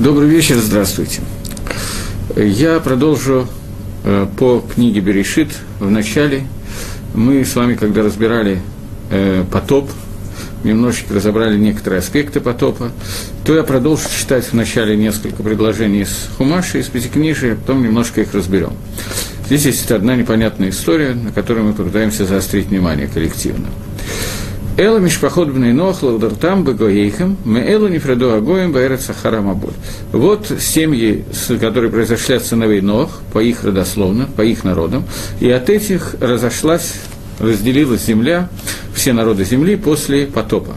Добрый вечер, здравствуйте. Я продолжу э, по книге Берешит в начале. Мы с вами, когда разбирали э, потоп, немножечко разобрали некоторые аспекты потопа, то я продолжу читать в начале несколько предложений из Хумаши, из Пятикнижия, потом немножко их разберем. Здесь есть одна непонятная история, на которой мы попытаемся заострить внимание коллективно. Эла мишпахот бней нох лавдартам бегоейхам, ме элу нефреду агоем баэрет сахара Вот семьи, которые произошли от сыновей Нох, по их родословно, по их народам, и от этих разошлась, разделилась земля, все народы земли после потопа.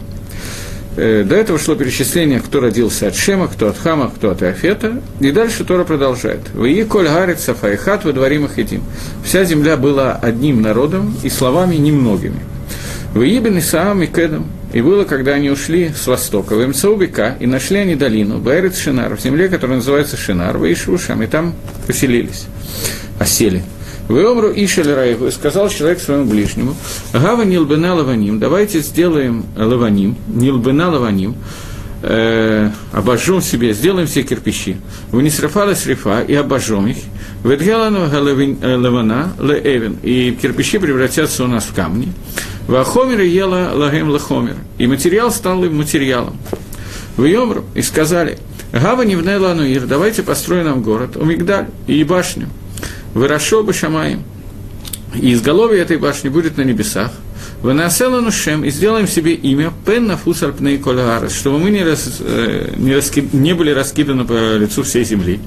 Э, до этого шло перечисление, кто родился от Шема, кто от Хама, кто от Иофета. И дальше Тора продолжает. «Вы коль гарит сафайхат во дворим едим». Вся земля была одним народом и словами немногими. Выебен Исаам и Кедом. И было, когда они ушли с востока, в МЦУБК, и нашли они долину, Байрет Шинар, в земле, которая называется Шинар, в Ишушам, и там поселились, осели. В Омру Ишель Раеву, и сказал человек своему ближнему, Гава Нилбена Лаваним, давайте сделаем Лаваним, Нилбена Лаваним, э, обожжем себе, сделаем все кирпичи. В Нисрафала Срифа и обожжем их. В Эдгелану Лавана Леэвен, и кирпичи превратятся у нас в камни. Вахомер и ела лагем лахомер. И материал стал им материалом. В Йомру и сказали, Гава не Нуир, давайте построим нам город, у Мигдаль и башню. Вырашо бы Шамаем. И изголовье этой башни будет на небесах. Ванаселану Шем и сделаем себе имя Пен Нафус Альпней чтобы мы не, рас, э, не, раски, не были раскиданы по лицу всей земли.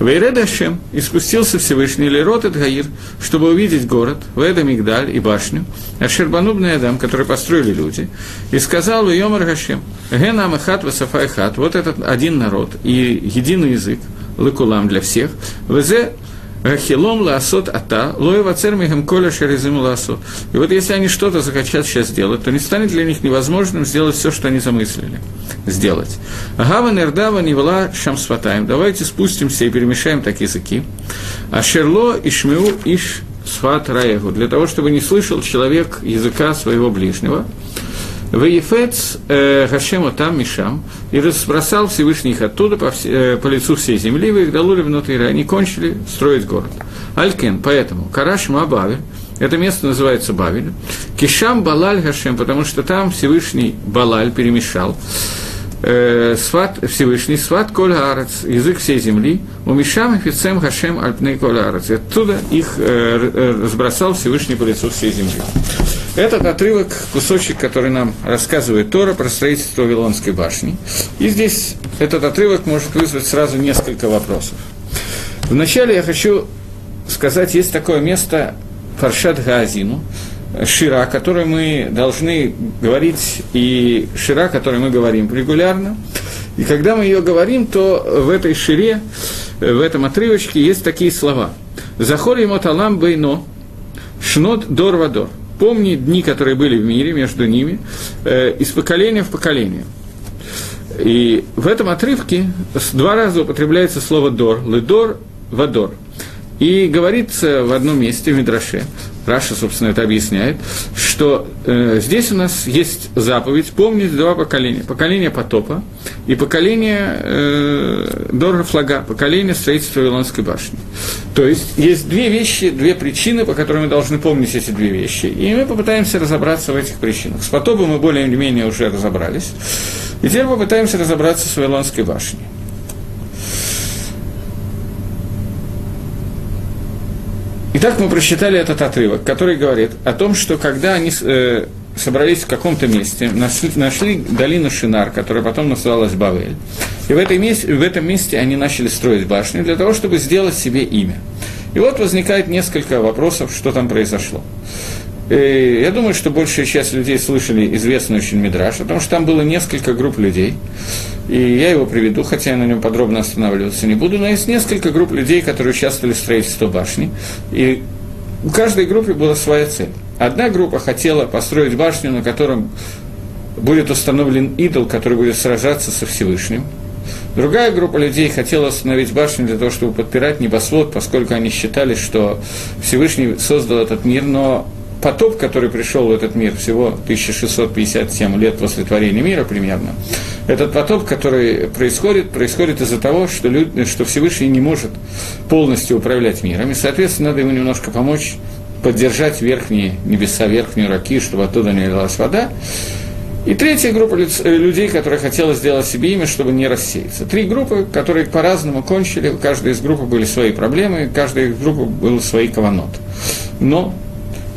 Вейреда Шем и спустился Всевышний Лерот и Гаир, чтобы увидеть город, Веда Мигдаль и башню, а Шербанубный Адам, который построили люди, и сказал Йомар Гашем, Гена Амахат Васафай Хат, вот этот один народ и единый язык, лыкулам для всех, Везе Хилом ласот ата, лоева цермихем коля шерезим ласот. И вот если они что-то захотят сейчас сделать, то не станет для них невозможным сделать все, что они замыслили сделать. Гава нердава невела шамсватаем. Давайте спустимся и перемешаем такие языки. А шерло и шмеу иш сват раегу. Для того, чтобы не слышал человек языка своего ближнего. Ваефец э, Гашема там Мишам, и разбросал Всевышний их оттуда по, э, по лицу всей земли, вы их долули внутри, они кончили строить город. Алькен, поэтому, Караш Мабавель, это место называется Бавель, Кишам Балаль Гашем, потому что там Всевышний Балаль перемешал, э, сват, Всевышний, сват коль арец, язык всей земли, умешам офицем хашем альпней коль арец. И оттуда их э, э, разбросал Всевышний по лицу всей земли. Этот отрывок, кусочек, который нам рассказывает Тора про строительство Вавилонской башни. И здесь этот отрывок может вызвать сразу несколько вопросов. Вначале я хочу сказать, есть такое место Фаршат Гаазину, Шира, которую мы должны говорить, и Шира, которую мы говорим регулярно. И когда мы ее говорим, то в этой Шире, в этом отрывочке есть такие слова. Захор ему талам бейно, шнот дор вадор помни дни, которые были в мире между ними, э, из поколения в поколение. И в этом отрывке два раза употребляется слово «дор», «ледор», «вадор». И говорится в одном месте в Мидраше, Раша, собственно, это объясняет, что э, здесь у нас есть заповедь помнить два поколения. Поколение потопа и поколение э, Дора Флага, поколение строительства Вавилонской башни. То есть есть две вещи, две причины, по которым мы должны помнить эти две вещи. И мы попытаемся разобраться в этих причинах. С потопом мы более-менее уже разобрались. И теперь попытаемся разобраться с Вавилонской башней. Итак, мы прочитали этот отрывок, который говорит о том, что когда они э, собрались в каком-то месте, нашли, нашли долину Шинар, которая потом называлась Бавель, и в, этой месте, в этом месте они начали строить башню для того, чтобы сделать себе имя. И вот возникает несколько вопросов, что там произошло. И я думаю, что большая часть людей слышали известный очень Мидраш, потому что там было несколько групп людей, и я его приведу, хотя я на нем подробно останавливаться не буду, но есть несколько групп людей, которые участвовали в строительстве башни, и у каждой группы была своя цель. Одна группа хотела построить башню, на котором будет установлен идол, который будет сражаться со Всевышним. Другая группа людей хотела установить башню для того, чтобы подпирать небосвод, поскольку они считали, что Всевышний создал этот мир, но потоп, который пришел в этот мир всего 1657 лет после творения мира примерно, этот потоп, который происходит, происходит из-за того, что, люди, что Всевышний не может полностью управлять миром, и, соответственно, надо ему немножко помочь поддержать верхние небеса, верхнюю раки, чтобы оттуда не лилась вода. И третья группа э, людей, которые хотела сделать себе имя, чтобы не рассеяться. Три группы, которые по-разному кончили, у каждой из групп были свои проблемы, у каждой из группы был свои каванот. Но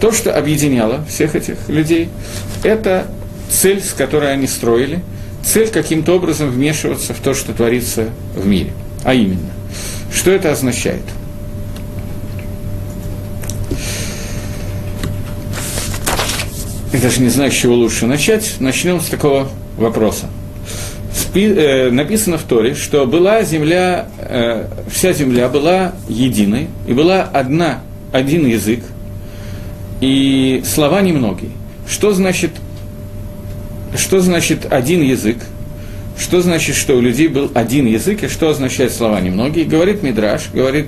то, что объединяло всех этих людей, это цель, с которой они строили, цель каким-то образом вмешиваться в то, что творится в мире. А именно, что это означает – я даже не знаю, с чего лучше начать, начнем с такого вопроса. Э, написано в Торе, что была земля, э, вся земля была единой, и была одна, один язык, и слова немногие. Что значит, что значит один язык? Что значит, что у людей был один язык, и что означает слова немногие? Говорит Мидраш, говорит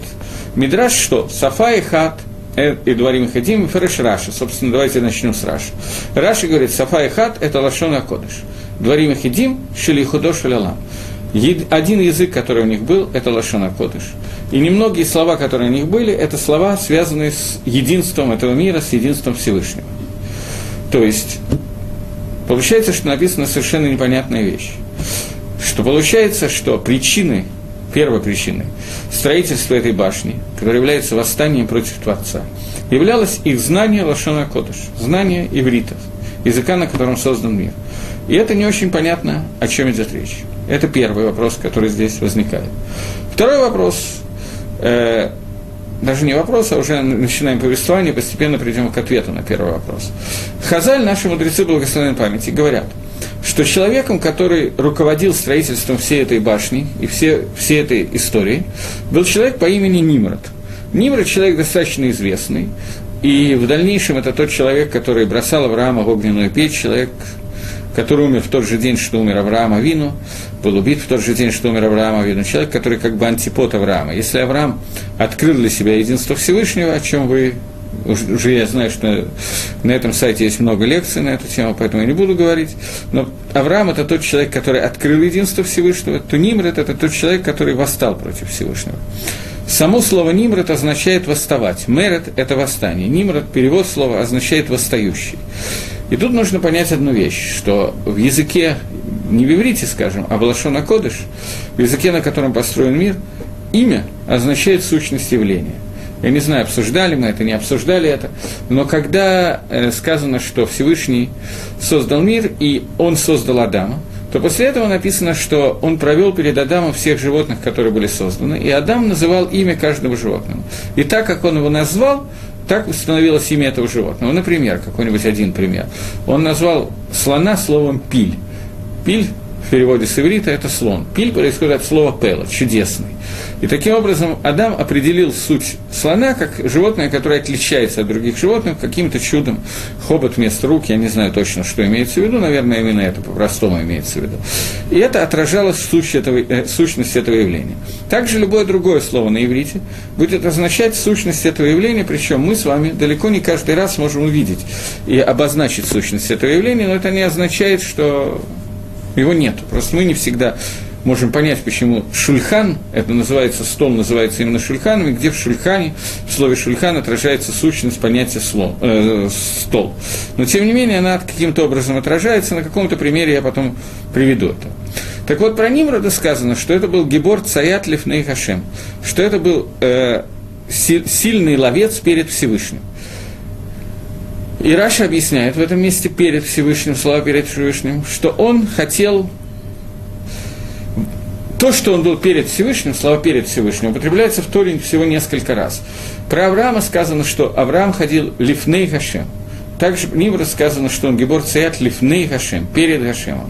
Мидраш, что Сафа и Хат – Э, и Дворим Хадим, и Фереш Раша. Собственно, давайте начнем с Раши. Раши говорит, שפה אחת – это לשון הקודש. דברים אחדים – של יחודו של עולם. Один язык, который у них был, это לשון הקודש. И немногие слова, которые у них были, это слова, связанные с единством этого мира, с единством Всевышнего. То есть, получается, что написана совершенно непонятная вещь. Что получается, что причины первой причиной строительства этой башни, которая является восстанием против Творца, являлось их знание Лашона Кодыш, знание ивритов, языка, на котором создан мир. И это не очень понятно, о чем идет речь. Это первый вопрос, который здесь возникает. Второй вопрос, э, даже не вопрос, а уже начинаем повествование, постепенно придем к ответу на первый вопрос. Хазаль, наши мудрецы благословенной памяти, говорят – что человеком, который руководил строительством всей этой башни и все, всей этой истории, был человек по имени Нимрод. Нимрод – человек достаточно известный, и в дальнейшем это тот человек, который бросал Авраама в огненную печь, человек, который умер в тот же день, что умер Авраам Авину, был убит в тот же день, что умер Авраам Авину, человек, который как бы антипод Авраама. Если Авраам открыл для себя единство Всевышнего, о чем вы уже я знаю, что на этом сайте есть много лекций на эту тему, поэтому я не буду говорить. Но Авраам – это тот человек, который открыл единство Всевышнего. то Нимрод – это тот человек, который восстал против Всевышнего. Само слово «нимрод» означает «восставать». «Мерет» – это восстание. «Нимрод» – перевод слова означает «восстающий». И тут нужно понять одну вещь, что в языке, не в иврите, скажем, а в Лашона Кодыш, в языке, на котором построен мир, имя означает сущность явления. Я не знаю, обсуждали мы это, не обсуждали это, но когда э, сказано, что Всевышний создал мир, и он создал Адама, то после этого написано, что он провел перед Адамом всех животных, которые были созданы, и Адам называл имя каждого животного. И так как он его назвал, так установилось имя этого животного. Например, какой-нибудь один пример. Он назвал слона словом «пиль». «Пиль» в переводе с иврита – это слон. «Пиль» происходит от слова «пела» – чудесный. И таким образом Адам определил суть слона как животное, которое отличается от других животных каким-то чудом. Хобот вместо рук, я не знаю точно, что имеется в виду, наверное, именно это по-простому имеется в виду. И это отражалось в суть этого, э, сущность этого явления. Также любое другое слово на иврите будет означать сущность этого явления, причем мы с вами далеко не каждый раз можем увидеть и обозначить сущность этого явления, но это не означает, что его нет. Просто мы не всегда можем понять, почему шульхан, это называется, стол называется именно шульханом, и где в шульхане, в слове шульхан отражается сущность понятия слон, э, стол. Но, тем не менее, она каким-то образом отражается, на каком-то примере я потом приведу это. Так вот, про Нимрода сказано, что это был Гебор Цаят Лифней Хашем, что это был э, сильный ловец перед Всевышним. И Раша объясняет в этом месте перед Всевышним, слова перед Всевышним, что он хотел то, что он был перед Всевышним, слова перед Всевышним, употребляется в Торе всего несколько раз. Про Авраама сказано, что Авраам ходил лифней Хашем. Также Нимра сказано, что он гибор цаят лифней Хашем, перед Хашемом.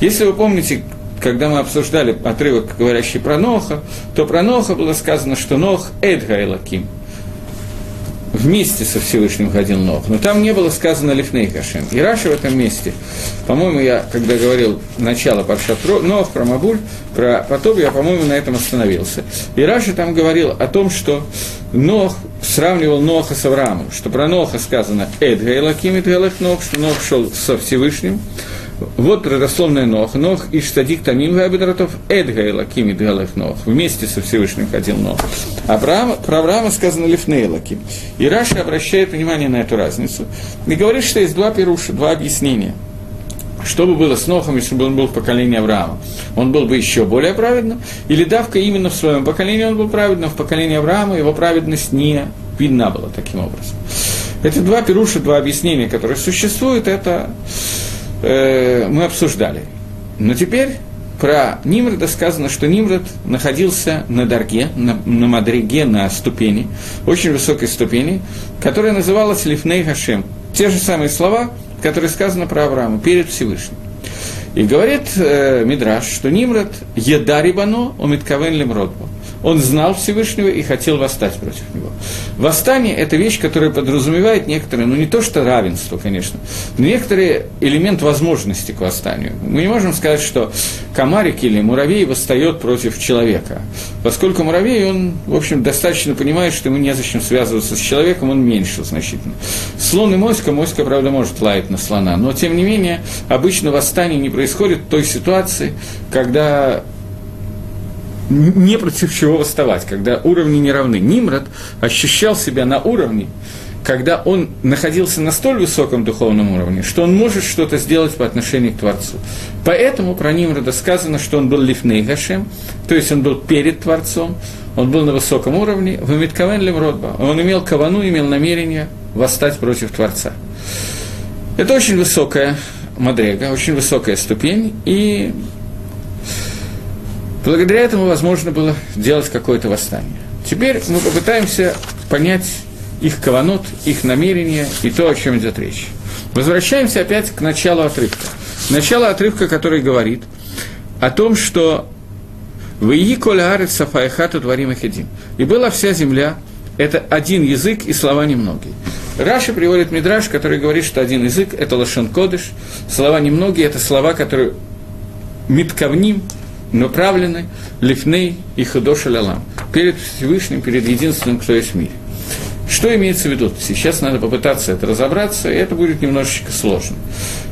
Если вы помните, когда мы обсуждали отрывок, говорящий про Ноха, то про Ноха было сказано, что נח את האלקים. Вместе со Всевышним ходил Нох, но там не было сказано לפני השם. И Раши в этом месте, по-моему, я, когда говорил начало פרשת נח, про מבול, про потоп, я, по-моему, на этом остановился. И Раши там говорил о том, что Нох сравнивал Ноха с Авраамом, что про Ноха сказано «את האלקים נח», что Нох шел со Всевышним, вот родословная Нох. נח איש צדיק תמים היה בדורותיו את האלקים התהלך נח. Вместе со Всевышним ходил Нох. А про, Авраама сказано לפני אלקים. И Раши обращает внимание на эту разницу. И говорит, что есть два פירוש а, два объяснения. Что бы было с Нохом, если бы он был в поколении Авраама? Он был бы еще более праведным? Или דווקא именно в своем поколении он был праведным, в поколении Авраама его праведность не видна была таким образом? Это два פירוש а, два объяснения, которые существуют. Это э, мы обсуждали. Но теперь про Нимрода сказано, что Нимрод находился на Дарге, на, на Мадриге, на ступени, очень высокой ступени, которая называлась Лифней Хашем. Те же самые слова, которые сказаны про Авраама, перед Всевышним. И говорит э, Мидраш, что Нимрод едарибано омиткавен лемродбо он знал Всевышнего и хотел восстать против него. Восстание – это вещь, которая подразумевает некоторые, ну не то что равенство, конечно, но некоторый элемент возможности к восстанию. Мы не можем сказать, что комарик или муравей восстает против человека, поскольку муравей, он, в общем, достаточно понимает, что ему незачем связываться с человеком, он меньше значительно. Слон и моська, моська, правда, может лаять на слона, но, тем не менее, обычно восстание не происходит в той ситуации, когда не против чего восставать, когда уровни не равны. Нимрод ощущал себя на уровне, когда он находился на столь высоком духовном уровне, что он может что-то сделать по отношению к Творцу. Поэтому про Нимрода сказано, что он был лифней Гашем, то есть он был перед Творцом, он был на высоком уровне, в Митковен Лемродба, он имел кавану, имел намерение восстать против Творца. Это очень высокая мадрега, очень высокая ступень, и Благодаря этому возможно было делать какое-то восстание. Теперь мы попытаемся понять их каванот, их намерения и то, о чем идет речь. Возвращаемся опять к началу отрывка. Начало отрывка, который говорит о том, что «Вии коля арец сафаехату дворим ахидим». И была вся земля, это один язык и слова немногие. Раша приводит Мидраш, который говорит, что один язык – это лошен кодыш, слова немногие – это слова, которые миткавним, направлены лифней и худоша лалам, перед Всевышним, перед единственным, кто есть в мире. Что имеется в виду? Сейчас надо попытаться это разобраться, и это будет немножечко сложно.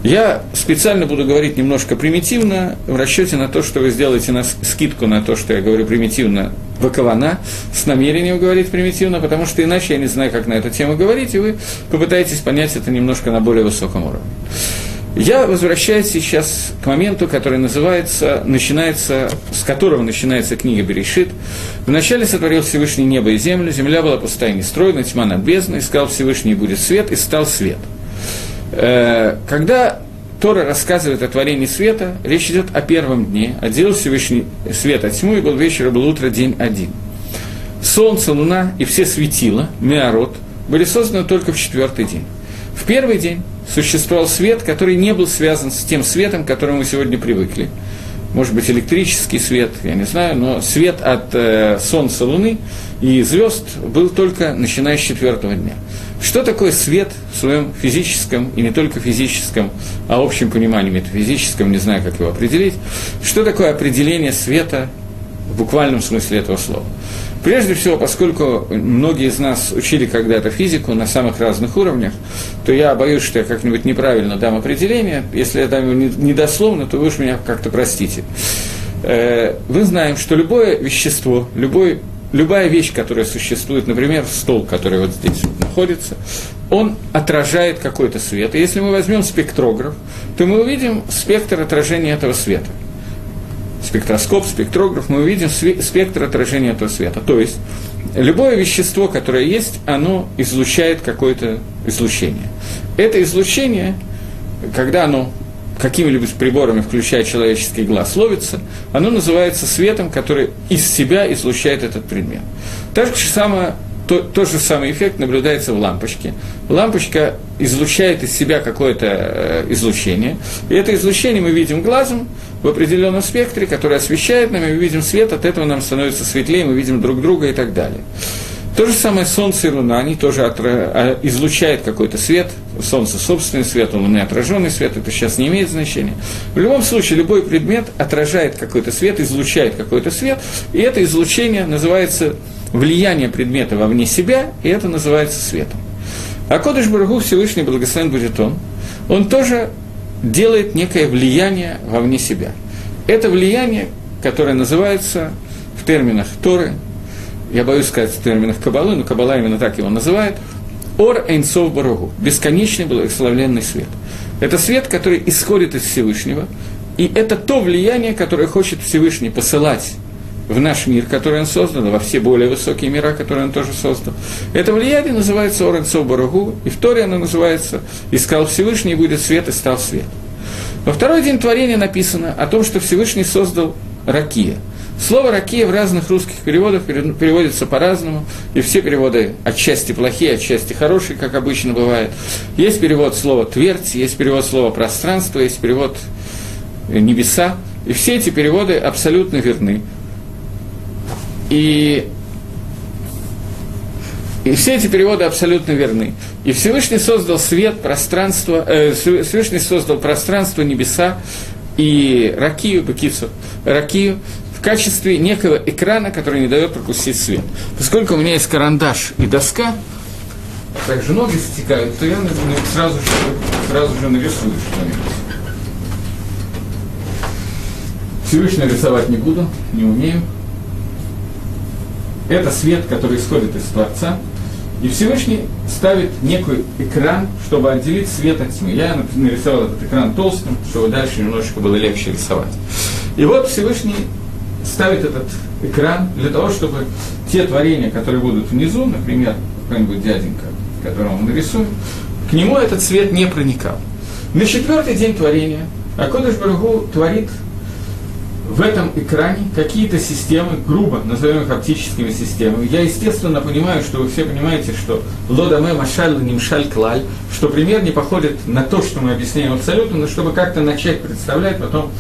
Я специально буду говорить немножко примитивно, в расчете на то, что вы сделаете на скидку на то, что я говорю примитивно вакована, с намерением говорить примитивно, потому что иначе я не знаю, как на эту тему говорить, и вы попытаетесь понять это немножко на более высоком уровне. Я возвращаюсь сейчас к моменту, который называется, начинается, с которого начинается книга Берешит. Вначале сотворил Всевышний небо и землю, земля была пустая и нестроена, тьма над бездной, сказал Всевышний будет свет, и стал свет. Э, когда Тора рассказывает о творении света, речь идет о первом дне, отделил Всевышний свет от тьму, и был вечер, и был утро, день один. Солнце, луна и все светила, миарот, были созданы только в четвертый день. В первый день существовал свет, который не был связан с тем светом, к которому мы сегодня привыкли. Может быть, электрический свет, я не знаю, но свет от э, Солнца, Луны и звезд был только начиная с четвертого дня. Что такое свет в своем физическом, и не только физическом, а общем понимании метафизическом, не знаю, как его определить, что такое определение света в буквальном смысле этого слова? Прежде всего, поскольку многие из нас учили когда-то физику на самых разных уровнях, то я боюсь, что я как-нибудь неправильно дам определение. Если я дам его недословно, то вы уж меня как-то простите. Э, вы знаем, что любое вещество, любой, любая вещь, которая существует, например, стол, который вот здесь вот находится, он отражает какой-то свет. И если мы возьмем спектрограф, то мы увидим спектр отражения этого света – спектроскоп, спектрограф, мы увидим спектр отражения этого света. То есть любое вещество, которое есть, оно излучает какое-то излучение. Это излучение, когда оно какими-либо приборами, включая человеческий глаз, ловится, оно называется светом, который из себя излучает этот предмет. Так же самое то, тот же самый эффект наблюдается в лампочке. Лампочка излучает из себя какое-то э, излучение, и это излучение мы видим глазом в определенном спектре, который освещает нам, и мы видим свет, от этого нам становится светлее, мы видим друг друга и так далее. То же самое Солнце и Луна, они тоже отра... А, излучают какой-то свет, Солнце собственный свет, у Луны отраженный свет, это сейчас не имеет значения. В любом случае, любой предмет отражает какой-то свет, излучает какой-то свет, и это излучение называется влияние предмета вовне себя, и это называется светом. А Кодыш Барагу Всевышний Благословен будет он, он тоже делает некое влияние вовне себя. Это влияние, которое называется в терминах Торы, я боюсь сказать в терминах Кабалы, но Кабала именно так его называет, Ор Эйнсов Барагу, бесконечный благословленный свет. Это свет, который исходит из Всевышнего, и это то влияние, которое хочет Всевышний посылать в наш мир, который он создал, во все более высокие мира, которые он тоже создал. Это влияние называется Орен Барагу, и в Торе оно называется «Искал Всевышний, будет свет, и стал свет». Во второй день творения написано о том, что Всевышний создал ракия. Слово «ракия» в разных русских переводах переводится по-разному, и все переводы отчасти плохие, отчасти хорошие, как обычно бывает. Есть перевод слова «твердь», есть перевод слова «пространство», есть перевод «небеса», и все эти переводы абсолютно верны. И, и все эти переводы абсолютно верны. И Всевышний создал свет, пространство, э, Всевышний создал пространство, небеса и ракию, бакицу, ракию в качестве некого экрана, который не дает пропустить свет. Поскольку у меня есть карандаш и доска, а также ноги стекают, то я сразу же, сразу же нарисую что-нибудь. Всевышний рисовать не буду, не умею. Это свет, который исходит из Творца. И Всевышний ставит некий экран, чтобы отделить свет от тьмы. Я нарисовал этот экран толстым, чтобы дальше немножечко было легче рисовать. И вот Всевышний ставит этот экран для того, чтобы те творения, которые будут внизу, например, какой-нибудь дяденька, которого мы нарисуем, к нему этот свет не проникал. На четвертый день творения Акодыш Барагу творит в этом экране какие-то системы, грубо назовем их оптическими системами. Я, естественно, понимаю, что вы все понимаете, что лодаме машаль нимшаль клаль, что пример не походит на то, что мы объясняем абсолютно, но чтобы как-то начать представлять, потом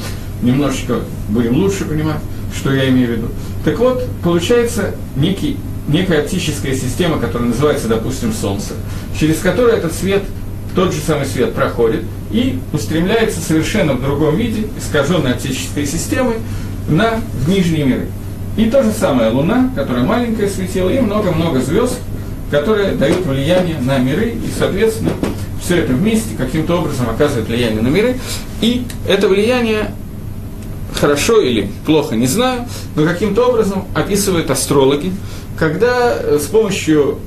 немножечко будем лучше понимать, что я имею в виду. Так вот, получается некий, некая оптическая система, которая называется, допустим, Солнце, через которую этот свет, тот же самый свет проходит – и устремляется совершенно в другом виде, искаженной оптической системой, на в нижние миры. И то же самое Луна, которая маленькая светила, и много-много звезд, которые дают влияние на миры, и, соответственно, все это вместе каким-то образом оказывает влияние на миры. И это влияние хорошо или плохо, не знаю, но каким-то образом описывают астрологи, когда э, с помощью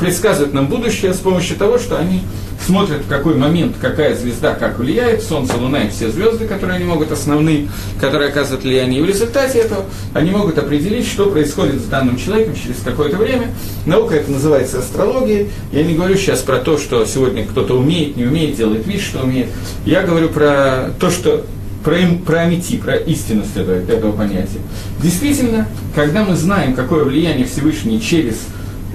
предсказывают нам будущее, с помощью того, что они смотрят, в какой момент какая звезда как влияет, Солнце, Луна и все звезды, которые они могут, основные, которые оказывают влияние. И в результате этого они могут определить, что происходит с данным человеком через какое-то время. Наука это называется астрологией. Я не говорю сейчас про то, что сегодня кто-то умеет, не умеет, делает вид, что умеет. Я говорю про то, что про, про амити, про истинность этого, этого понятия. Действительно, когда мы знаем, какое влияние Всевышний через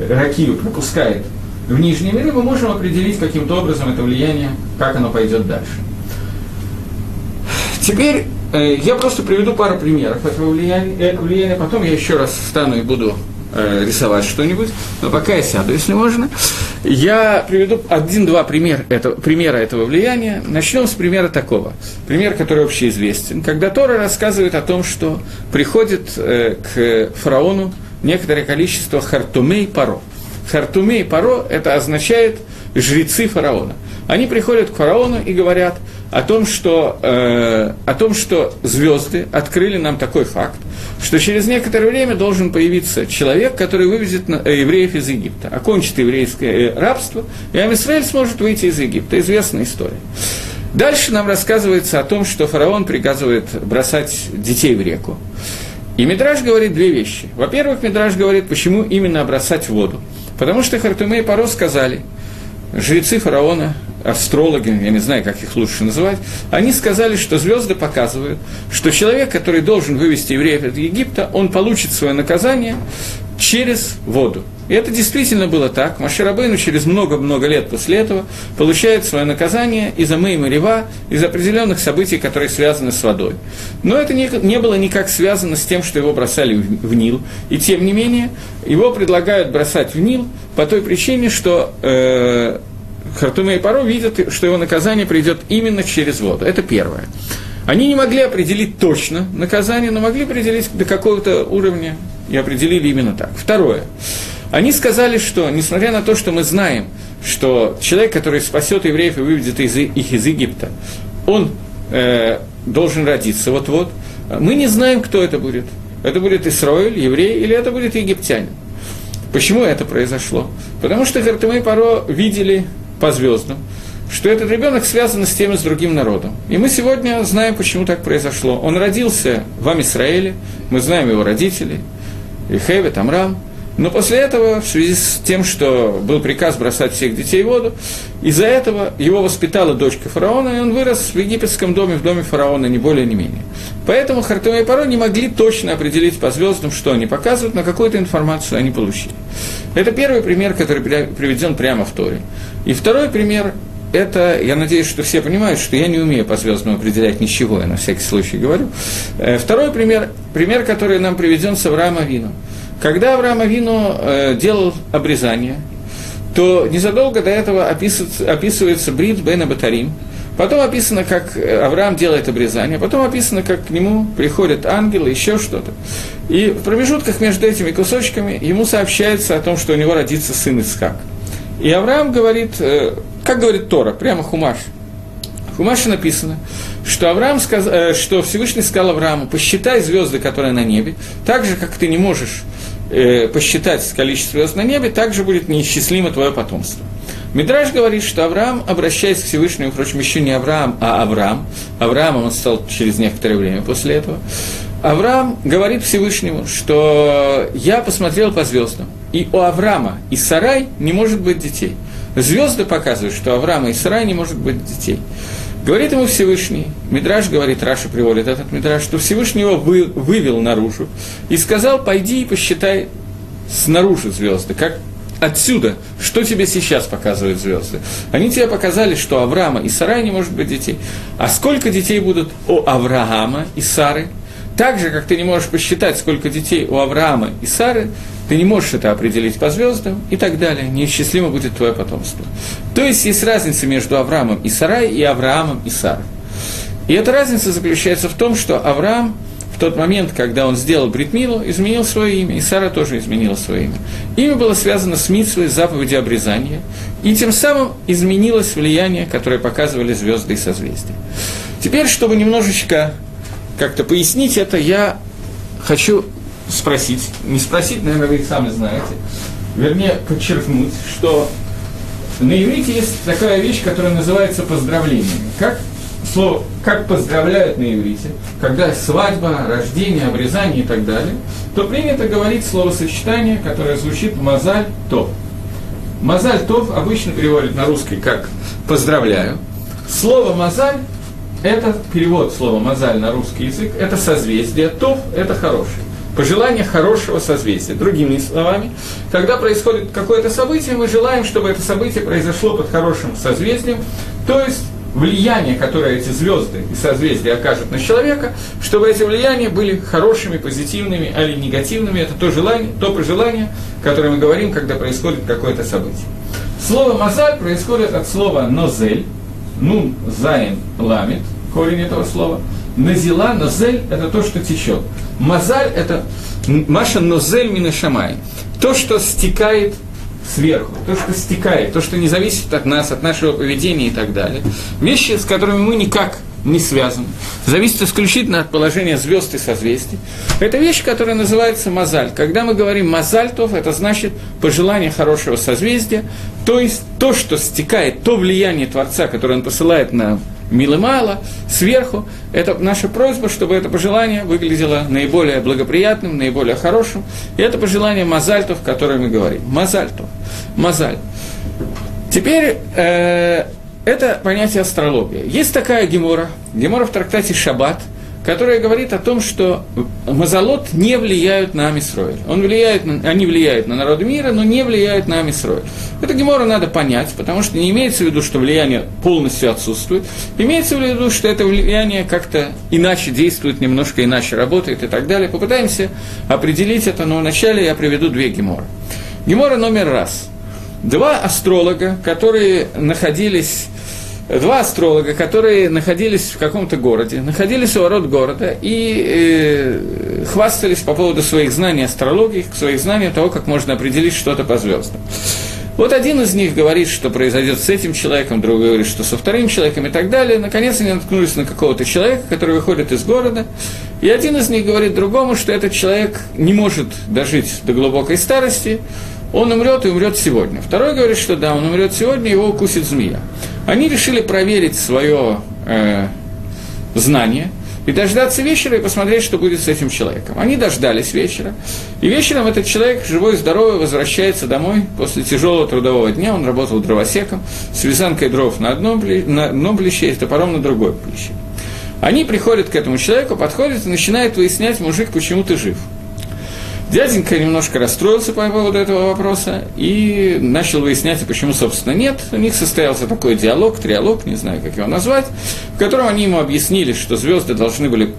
ракию пропускает в нижние миры, мы можем определить каким-то образом это влияние, как оно пойдет дальше. Теперь э, я просто приведу пару примеров этого влияния, этого влияния, потом я еще раз встану и буду э, рисовать что-нибудь, но пока я сяду, если можно. Я приведу один-два пример этого, примера этого влияния. Начнем с примера такого. Пример, который общеизвестен. Когда Тора рассказывает о том, что приходит э, к фараону некоторое количество хартумей паро. Хартумей паро – это означает жрецы фараона. Они приходят к фараону и говорят о том, что, э, о том, что звезды открыли нам такой факт, что через некоторое время должен появиться человек, который вывезет э, евреев из Египта, окончит еврейское э, рабство, и Амисраэль сможет выйти из Египта. Известная история. Дальше нам рассказывается о том, что фараон приказывает бросать детей в реку. И Мидраж говорит две вещи. Во-первых, Мидраж говорит, почему именно бросать в воду. Потому что Хартуме и Паро сказали, жрецы фараона, астрологи, я не знаю, как их лучше называть, они сказали, что звезды показывают, что человек, который должен вывести евреев из Египта, он получит свое наказание через воду. И это действительно было так. Маширабейну через много-много лет после этого получает свое наказание из-за Мэйма Рева, из определенных событий, которые связаны с водой. Но это не, не было никак связано с тем, что его бросали в, в Нил. И тем не менее, его предлагают бросать в Нил по той причине, что э, Хартуме и Паро видят, что его наказание придет именно через воду. Это первое. Они не могли определить точно наказание, но могли определить до какого-то уровня, и определили именно так. Второе. Они сказали, что, несмотря на то, что мы знаем, что человек, который спасет евреев и выведет их из Египта, он э, должен родиться вот-вот, мы не знаем, кто это будет. Это будет Исраиль, еврей, или это будет египтянин. Почему это произошло? Потому что Хартемей и Паро видели по звездам, что этот ребенок связан с тем и с другим народом. И мы сегодня знаем, почему так произошло. Он родился в Амисраэле, мы знаем его родителей, Ихеве, Амрам, но после этого, в связи с тем, что был приказ бросать всех детей в воду, из-за этого его воспитала дочка фараона, и он вырос в египетском доме, в доме фараона, не более, не менее. Поэтому Хартема и Паро не могли точно определить по звездам, что они показывают, но какую-то информацию они получили. Это первый пример, который приведен прямо в Торе. И второй пример это, я надеюсь, что все понимают, что я не умею по звездам определять ничего, я на всякий случай говорю. Э, второй пример, пример, который нам приведен с Авраама Вину. Когда Авраам Авину э, делал обрезание, то незадолго до этого описывается, описывается Брит Бен Батарим, потом описано, как Авраам делает обрезание, потом описано, как к нему приходят ангелы, еще что-то. И в промежутках между этими кусочками ему сообщается о том, что у него родится сын Исхак. И Авраам говорит, э, как говорит Тора, прямо Хумаш. В Хумаше написано, что, Авраам сказ... Э, что Всевышний сказал Аврааму, посчитай звезды, которые на небе, так же, как ты не можешь э, посчитать количество звезд на небе, так же будет неисчислимо твое потомство. Мидраж говорит, что Авраам, обращаясь к Всевышнему, впрочем, еще не Авраам, а Авраам, Авраамом он стал через некоторое время после этого, Авраам говорит Всевышнему, что я посмотрел по звездам, и у Авраама и Сарай не может быть детей. Звезды показывают, что Авраама и Сарай не может быть детей. Говорит ему Всевышний, Мидраш говорит, Раша приводит этот Мидраш, что Всевышний его вы, вывел наружу и сказал, пойди и посчитай снаружи звезды, как отсюда, что тебе сейчас показывают звезды? Они тебе показали, что Авраама и Сарай не может быть детей. А сколько детей будут у Авраама и Сары? Так же, как ты не можешь посчитать, сколько детей у Авраама и Сары, ты не можешь это определить по звездам и так далее. Неисчислимо будет твое потомство. То есть есть разница между Авраамом и Сарай и Авраамом и Сарой. И эта разница заключается в том, что Авраам в тот момент, когда он сделал Бритмилу, изменил свое имя, и Сара тоже изменила свое имя. Имя было связано с митсвой, заповедью обрезания, и тем самым изменилось влияние, которое показывали звезды и созвездия. Теперь, чтобы немножечко как-то пояснить это, я хочу спросить, не спросить, наверное, вы сами знаете, вернее, подчеркнуть, что на иврите есть такая вещь, которая называется поздравлениями. Как слово, как поздравляют на иврите, когда свадьба, рождение, обрезание и так далее, то принято говорить словосочетание, которое звучит «мазаль тов». «Мазаль тов» обычно переводят на русский как «поздравляю». Слово «мазаль» – это перевод слова «мазаль» на русский язык, это созвездие, «тов» – это «хороший» пожелание хорошего созвездия. Другими словами, когда происходит какое-то событие, мы желаем, чтобы это событие произошло под хорошим созвездием, то есть влияние, которое эти звезды и созвездия окажут на человека, чтобы эти влияния были хорошими, позитивными или негативными. Это то, желание, то пожелание, которое мы говорим, когда происходит какое-то событие. Слово «мазаль» происходит от слова «нозель», «нун», «заин», «ламит», корень этого слова. «Назила», «нозель» – это то, что течет. Мазаль – это Маша нозель минашамай. То, что стекает сверху, то, что стекает, то, что не зависит от нас, от нашего поведения и так далее. Вещи, с которыми мы никак не связаны, зависит исключительно от положения звезд и созвездий. Это вещь, которая называется мазаль. Когда мы говорим мазальтов, это значит пожелание хорошего созвездия, то есть то, что стекает, то влияние Творца, которое он посылает на мило-мало, сверху. Это наша просьба, чтобы это пожелание выглядело наиболее благоприятным, наиболее хорошим. И это пожелание мазальтов, о котором мы говорим. Мазальтов. Мазаль. Теперь э, это понятие астрология. Есть такая гемора, гемора в трактате «Шаббат», которая говорит о том, что Мазалот не влияют на Амисроэль. Он влияет они влияют на народы мира, но не влияют на Амисроэль. Это Гемора надо понять, потому что не имеется в виду, что влияние полностью отсутствует. Имеется в виду, что это влияние как-то иначе действует, немножко иначе работает и так далее. Попытаемся определить это, но вначале я приведу две Гемора. Гемора номер раз. Два астролога, которые находились два астролога, которые находились в каком-то городе, находились у ворот города и э, хвастались по поводу своих знаний астрологии, своих знаний того, как можно определить что-то по звездам. Вот один из них говорит, что произойдет с этим человеком, другой говорит, что со вторым человеком и так далее. Наконец они наткнулись на какого-то человека, который выходит из города, и один из них говорит другому, что этот человек не может дожить до глубокой старости, он умрет и умрет сегодня. Второй говорит, что да, он умрет сегодня, его укусит змея. Они решили проверить свое э, знание и дождаться вечера и посмотреть, что будет с этим человеком. Они дождались вечера, и вечером этот человек, живой и здоровый, возвращается домой после тяжелого трудового дня, он работал дровосеком, с вязанкой дров на одном, на одном плече и топором на другой плече. Они приходят к этому человеку, подходят и начинают выяснять, мужик, почему ты жив – Дяденька немножко расстроился по поводу этого вопроса и начал выяснять, почему, собственно, нет. У них состоялся такой диалог, триалог, не знаю, как его назвать, в котором они ему объяснили, что звезды должны были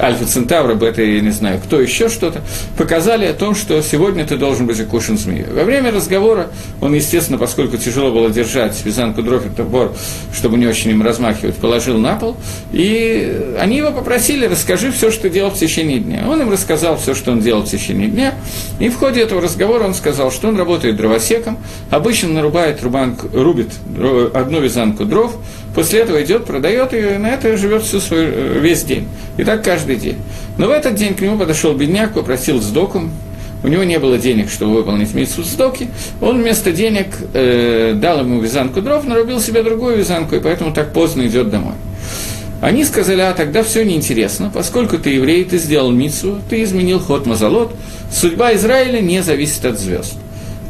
Альфа Центавра, Бета, я не знаю, кто еще что-то, показали о том, что сегодня ты должен быть укушен змеей. Во время разговора он, естественно, поскольку тяжело было держать вязанку дров и топор, чтобы не очень им размахивать, положил на пол, и они его попросили, расскажи все, что делал в течение дня. Он им рассказал все, что он делал в течение дня, и в ходе этого разговора он сказал, что он работает дровосеком, обычно нарубает, рубанку, рубит одну вязанку дров, После этого идет, продает ее, и на это живет всю свою, э, весь день. И так каждый день. Но в этот день к нему подошел бедняк, попросил сдоком. У него не было денег, чтобы выполнить миссу сдоки. Он вместо денег э, дал ему вязанку дров, нарубил себе другую вязанку, и поэтому так поздно идет домой. Они сказали, а тогда все неинтересно, поскольку ты еврей, ты сделал мицу, ты изменил ход Мазалот, судьба Израиля не зависит от звезд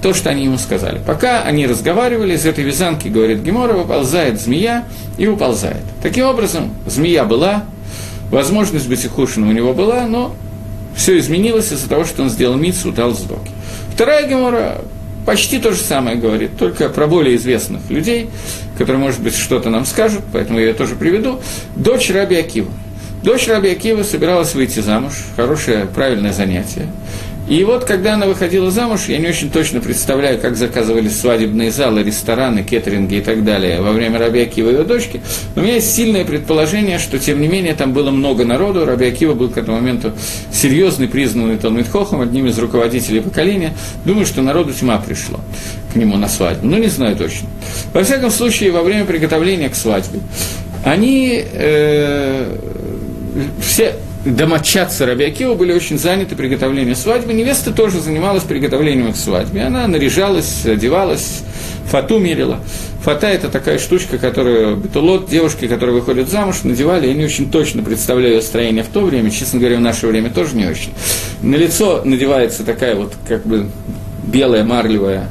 то, что они ему сказали. Пока они разговаривали, из этой вязанки, говорит Гемора, выползает змея и уползает. Таким образом, змея была, возможность быть ухудшенным у него была, но все изменилось из-за того, что он сделал мицу, дал сдоки. Вторая Гемора почти то же самое говорит, только про более известных людей, которые, может быть, что-то нам скажут, поэтому я ее тоже приведу. Дочь Раби Акива. Дочь Раби Акива собиралась выйти замуж, хорошее, правильное занятие. И вот, когда она выходила замуж, я не очень точно представляю, как заказывались свадебные залы, рестораны, кеттеринги и так далее во время Раби Акива и ее дочки, но у меня есть сильное предположение, что, тем не менее, там было много народу, Раби Акива был к этому моменту серьезный, признанный Талмитхохом, одним из руководителей поколения, думаю, что народу тьма пришло к нему на свадьбу, но не знаю точно. Во всяком случае, во время приготовления к свадьбе, они э, все домочадцы Рабиакива были очень заняты приготовлением свадьбы. Невеста тоже занималась приготовлением к свадьбе. Она наряжалась, одевалась, фату мерила. Фата – это такая штучка, которую бетулот, девушки, которые выходят замуж, надевали. Я не очень точно представляю ее строение в то время, честно говоря, в наше время тоже не очень. На лицо надевается такая вот как бы белая марлевая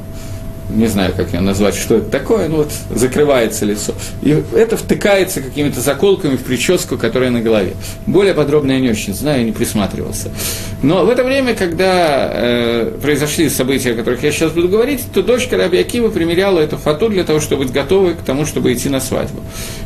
не знаю, как ее назвать, что это такое, ну вот закрывается лицо. И это втыкается какими-то заколками в прическу, которая на голове. Более подробно я не очень знаю, не присматривался. Но в это время, когда э, произошли события, о которых я сейчас буду говорить, то дочка Раби Акива примеряла эту фату для того, чтобы быть готовой к тому, чтобы идти на свадьбу.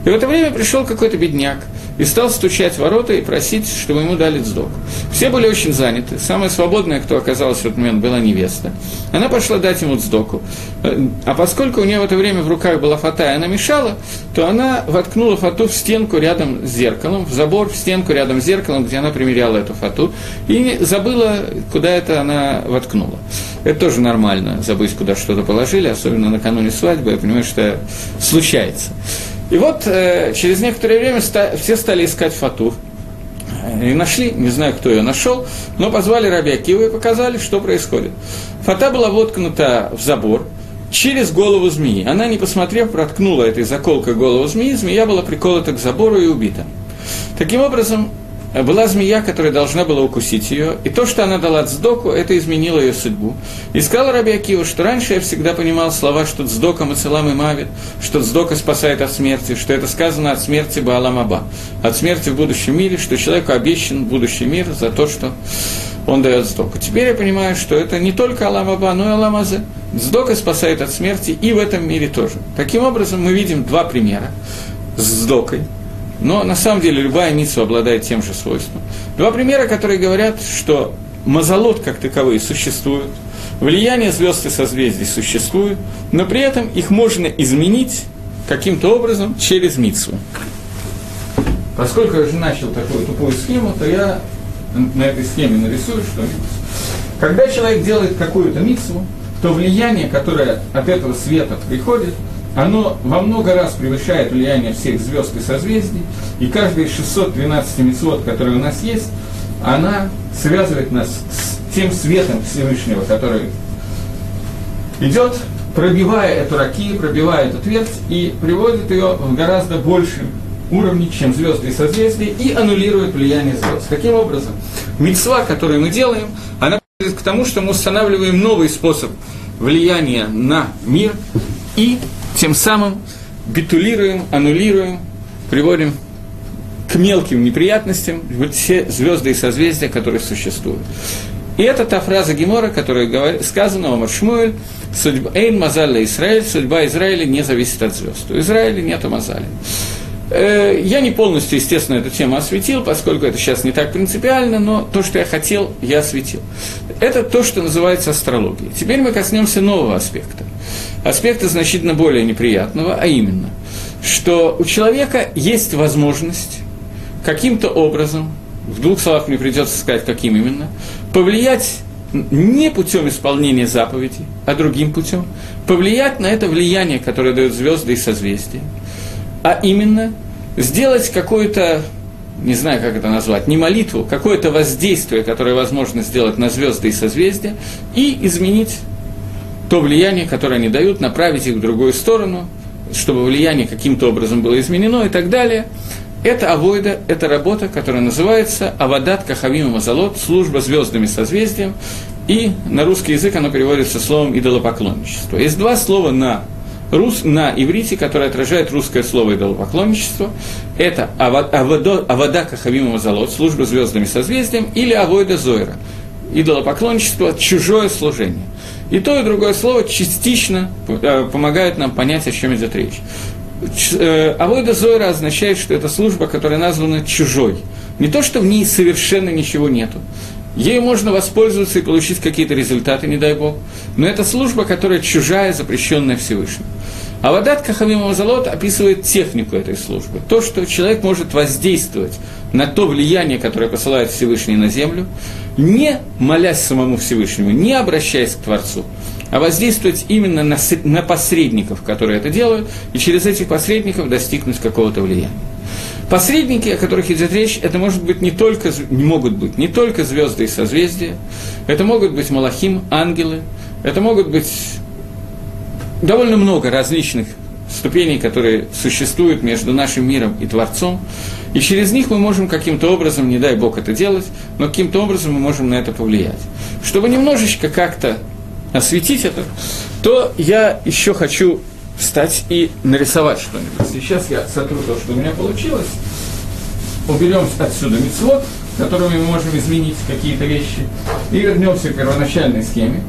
И в это время пришел какой-то бедняк и стал стучать в ворота и просить, чтобы ему дали сдок. Все были очень заняты. Самая свободная, кто оказалась в этот момент, была невеста. Она пошла дать ему сдоку. Э, а поскольку у нее в это время в руках была фата, и она мешала, то она воткнула фату в стенку рядом с зеркалом, в забор, в стенку рядом с зеркалом, где она примеряла эту фату, и забыла, куда это она воткнула. Это тоже нормально, забыть, куда что-то положили, особенно накануне свадьбы, я понимаю, что случается. И вот э, через некоторое время ста- все стали искать фату, и нашли, не знаю, кто ее нашел, но позвали Раби Акива и показали, что происходит. Фата была воткнута в забор, через голову змеи. Она, не посмотрев, проткнула этой заколкой голову змеи, змея была приколота к забору и убита. Таким образом, была змея, которая должна была укусить ее, и то, что она дала цдоку, это изменило ее судьбу. И сказал Раби Акива, что раньше я всегда понимал слова, что цдока Мацелам и Мавит, что цдока спасает от смерти, что это сказано от смерти Баалам Аба, от смерти в будущем мире, что человеку обещан будущий мир за то, что он дает цдоку. Теперь я понимаю, что это не только Алам Аба, но и Алам Азе. Спасает от смерти и в этом мире тоже. Таким образом, мы видим два примера с цдокой – но на самом деле любая митсва обладает тем же свойством. Два примера, которые говорят, что мазолот как таковые существуют, влияние звезд и созвездий существует, но при этом их можно изменить каким-то образом через митсву. Поскольку я уже начал такую тупую схему, то я на этой схеме нарисую что-нибудь. Когда человек делает какую-то митсву, то влияние, которое от этого света приходит – оно во много раз превышает влияние всех звезд и созвездий, и каждая из 612 мецвод, которые у нас есть, она связывает нас с тем светом Всевышнего, который идет, пробивая эту раки, пробивая эту твердь и приводит ее в гораздо больший уровне, чем звезды и созвездия, и аннулирует влияние звезд. Таким образом, мецва, которую мы делаем, она приводит к тому, что мы устанавливаем новый способ влияния на мир и тем самым битулируем, аннулируем, приводим к мелким неприятностям вот все звезды и созвездия, которые существуют. И это та фраза Гемора, которая сказана о Маршмуэль, Эйн Мазалля Израиль, судьба Израиля не зависит от звезд. У Израиля нет Мазали. Э, я не полностью, естественно, эту тему осветил, поскольку это сейчас не так принципиально, но то, что я хотел, я осветил. Это то, что называется астрологией. Теперь мы коснемся нового аспекта аспекта значительно более неприятного, а именно, что у человека есть возможность каким-то образом, в двух словах мне придется сказать, каким именно, повлиять не путем исполнения заповедей, а другим путем, повлиять на это влияние, которое дают звезды и созвездия, а именно сделать какое-то, не знаю, как это назвать, не молитву, какое-то воздействие, которое возможно сделать на звезды и созвездия, и изменить то влияние, которое они дают, направить их в другую сторону, чтобы влияние каким-то образом было изменено и так далее. Это авойда, это работа, которая называется Авадат Кахавим Мазалот, служба звездными созвездием, и на русский язык оно переводится словом идолопоклонничество. Есть два слова на рус, на иврите, которое отражает русское слово идолопоклонничество. Это Авада Кахавим Мазалот, служба звездными созвездием, или Авойда Зойра, идолопоклонничество, чужое служение. И то, и другое слово частично э, помогают нам понять, о чем идет речь. Э, Авойда Зойра означает, что это служба, которая названа чужой. Не то, что в ней совершенно ничего нету. Ей можно воспользоваться и получить какие-то результаты, не дай бог. Но это служба, которая чужая, запрещенная Всевышним. А Вадат Кахамим Мазалот описывает технику этой службы. То, что человек может воздействовать на то влияние, которое посылает Всевышний на землю, не молясь самому Всевышнему, не обращаясь к Творцу, а воздействовать именно на, на посредников, которые это делают, и через этих посредников достигнуть какого-то влияния. Посредники, о которых идет речь, это может быть не только, не могут быть не только звезды и созвездия, это могут быть малахим, ангелы, это могут быть довольно много различных ступеней, которые существуют между нашим миром и Творцом, и через них мы можем каким-то образом, не дай Бог это делать, но каким-то образом мы можем на это повлиять. Чтобы немножечко как-то осветить это, то я еще хочу встать и нарисовать что-нибудь. Сейчас я сотру то, что у меня получилось, уберем отсюда мецвод, которыми мы можем изменить какие-то вещи, и вернемся к первоначальной схеме,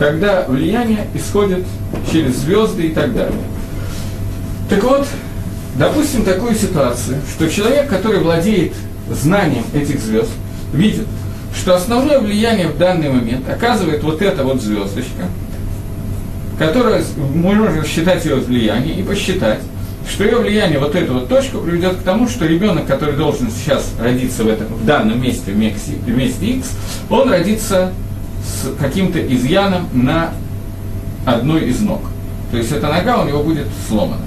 когда влияние исходит через звезды и так далее. Так вот, допустим такую ситуацию, что человек, который владеет знанием этих звезд, видит, что основное влияние в данный момент оказывает вот эта вот звездочка, которая, можно считать ее влияние и посчитать, что ее влияние, вот эту вот точку, приведет к тому, что ребенок, который должен сейчас родиться в, этом, в данном месте, в месте, в месте X, он родится с каким-то изъяном на одной из ног. То есть эта нога у него будет сломана.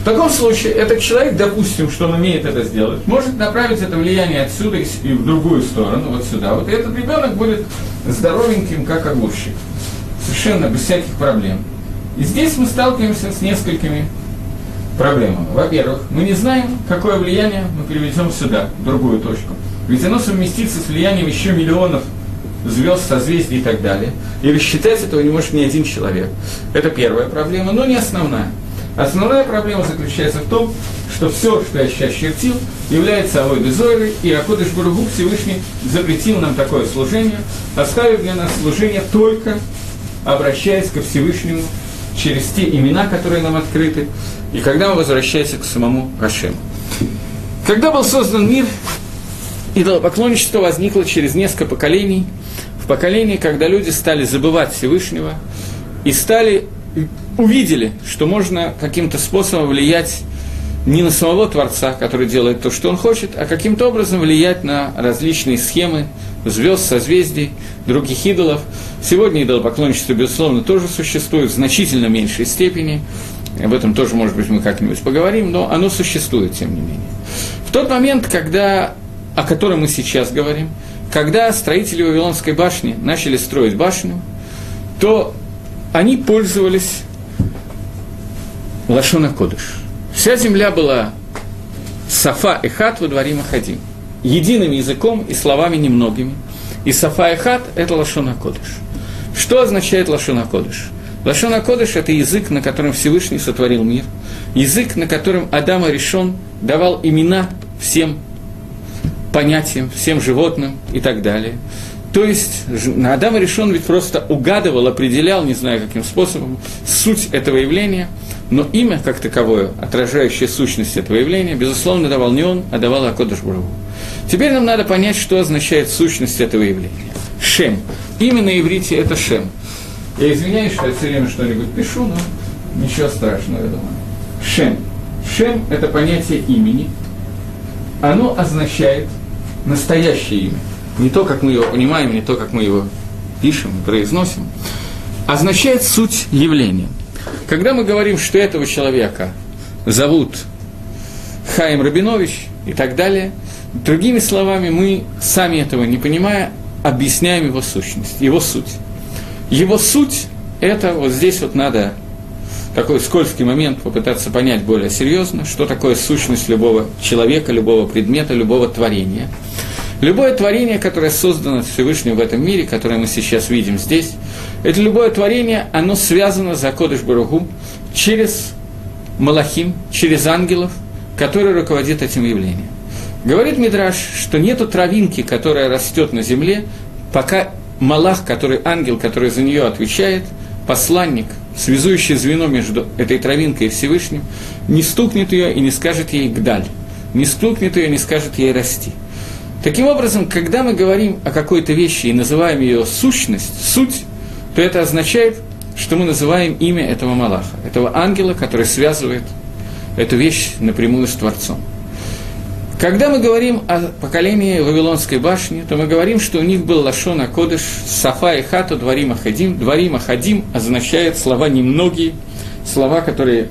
В таком случае этот человек, допустим, что он умеет это сделать, может направить это влияние отсюда и в другую сторону, вот сюда. Вот и этот ребенок будет здоровеньким, как огурчик. Совершенно без всяких проблем. И здесь мы сталкиваемся с несколькими проблемами. Во-первых, мы не знаем, какое влияние мы переведем сюда, в другую точку. Ведь оно совместится с влиянием еще миллионов звезд, созвездий и так далее. И рассчитать этого не может ни один человек. Это первая проблема, но не основная. Основная проблема заключается в том, что все, что я сейчас чертил, является авой безойрой, и Акодыш Бургу Всевышний запретил нам такое служение, оставив для нас служение только обращаясь ко Всевышнему через те имена, которые нам открыты, и когда мы возвращаемся к самому Ашему. Когда был создан мир, идолопоклонничество возникло через несколько поколений, в поколении, когда люди стали забывать Всевышнего и стали, увидели, что можно каким-то способом влиять не на самого Творца, который делает то, что он хочет, а каким-то образом влиять на различные схемы звезд, созвездий, других идолов. Сегодня идолопоклонничество, безусловно, тоже существует в значительно меньшей степени. Об этом тоже, может быть, мы как-нибудь поговорим, но оно существует, тем не менее. В тот момент, когда, о котором мы сейчас говорим, когда строители Вавилонской башни начали строить башню, то они пользовались Лашона Кодыш. Вся земля была Сафа и Хат во дворе Махадим. Единым языком и словами немногими. И Сафа и Хат – это Лашона Кодыш. Что означает Лашона Кодыш? Лашона Кодыш – это язык, на котором Всевышний сотворил мир. Язык, на котором Адам решен давал имена всем понятиям, всем животным и так далее. То есть Адам решен ведь просто угадывал, определял, не знаю каким способом, суть этого явления – но имя, как таковое, отражающее сущность этого явления, безусловно, давал не он, а давал Акодыш. Теперь нам надо понять, что означает сущность этого явления. Шем. Имя на иврите – это Шем. Я извиняюсь, что я все время что-нибудь пишу, но ничего страшного, я думаю. Шем. Шем – это понятие имени. Оно означает настоящее имя. Не то, как мы его понимаем, не то, как мы его пишем, произносим. Означает суть явления – когда мы говорим, что этого человека зовут Хаим Рабинович и так далее, другими словами, мы, сами этого не понимая, объясняем его сущность, его суть. Его суть – это вот здесь вот надо такой скользкий момент попытаться понять более серьезно, что такое сущность любого человека, любого предмета, любого творения. Любое творение, которое создано Всевышним в этом мире, которое мы сейчас видим здесь, это любое творение, оно связано за Кодыш Баругу через Малахим, через ангелов, которые руководят этим явлением. Говорит Мидраш, что нету травинки, которая растет на земле, пока Малах, который ангел, который за нее отвечает, посланник, связующий звено между этой травинкой и Всевышним, не стукнет ее и не скажет ей «гдаль», не стукнет ее и не скажет ей «расти». Таким образом, когда мы говорим о какой-то вещи и называем ее сущность, суть, то это означает, что мы называем имя этого Малаха, этого ангела, который связывает эту вещь напрямую с Творцом. Когда мы говорим о поколении Вавилонской башни, то мы говорим, что у них был Лашона Кодыш, Сафа и Хата, Дварима Хадим. Дварима Хадим означает слова немногие, слова, которые,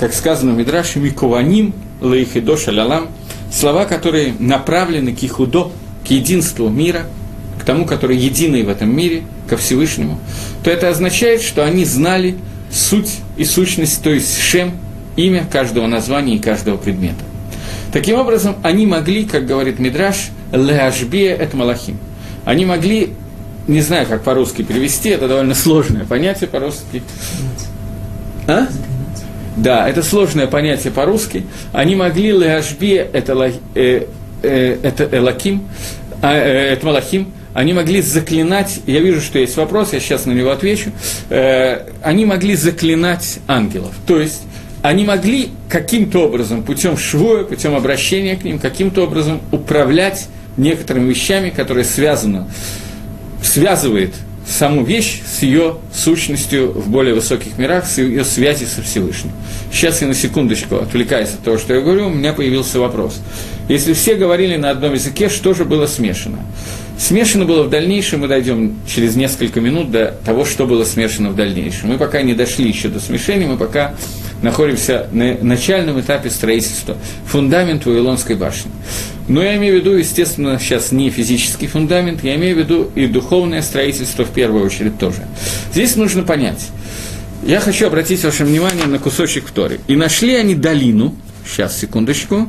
как сказано в Мидраше, Микованим, Лаихидо Шалялам – слова, которые направлены к Ихудо, к единству мира, к тому, который единый в этом мире, ко Всевышнему, то это означает, что они знали суть и сущность, то есть Шем, имя каждого названия и каждого предмета. Таким образом, они могли, как говорит Мидраш, леашбия это малахим. Они могли, не знаю, как по-русски перевести, это довольно сложное понятие по-русски. А? Да, это сложное понятие по-русски. Они могли лehashби это, э, э, это элаким, а, э, это малахим, они могли заклинать, я вижу, что есть вопрос, я сейчас на него отвечу, э, они могли заклинать ангелов. То есть они могли каким-то образом, путем швоя, путем обращения к ним, каким-то образом управлять некоторыми вещами, которые связаны, связывает саму вещь с ее сущностью в более высоких мирах, с ее связи со Всевышним. Сейчас я на секундочку отвлекаюсь от того, что я говорю, у меня появился вопрос. Если все говорили на одном языке, что же было смешано? Смешано было в дальнейшем, мы дойдем через несколько минут до того, что было смешано в дальнейшем. Мы пока не дошли еще до смешения, мы пока находимся на начальном этапе строительства фундамента Вавилонской башни. Но я имею в виду, естественно, сейчас не физический фундамент, я имею в виду и духовное строительство в первую очередь тоже. Здесь нужно понять, я хочу обратить ваше внимание на кусочек Торы. И нашли они долину, сейчас, секундочку,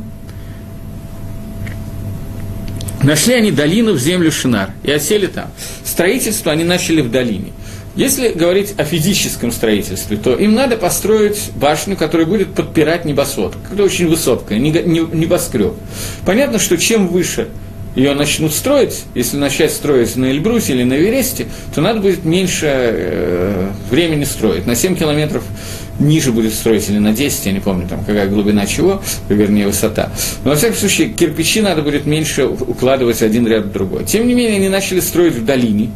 нашли они долину в землю Шинар и осели там. Строительство они начали в долине. Если говорить о физическом строительстве, то им надо построить башню, которая будет подпирать небосвод, которая очень высокая, небоскреб. Понятно, что чем выше ее начнут строить, если начать строить на Эльбрусе или на Вересте, то надо будет меньше э, времени строить. На 7 километров ниже будет строить, или на 10, я не помню, там, какая глубина чего, вернее, высота. Но, во всяком случае, кирпичи надо будет меньше укладывать один ряд в другой. Тем не менее, они начали строить в долине,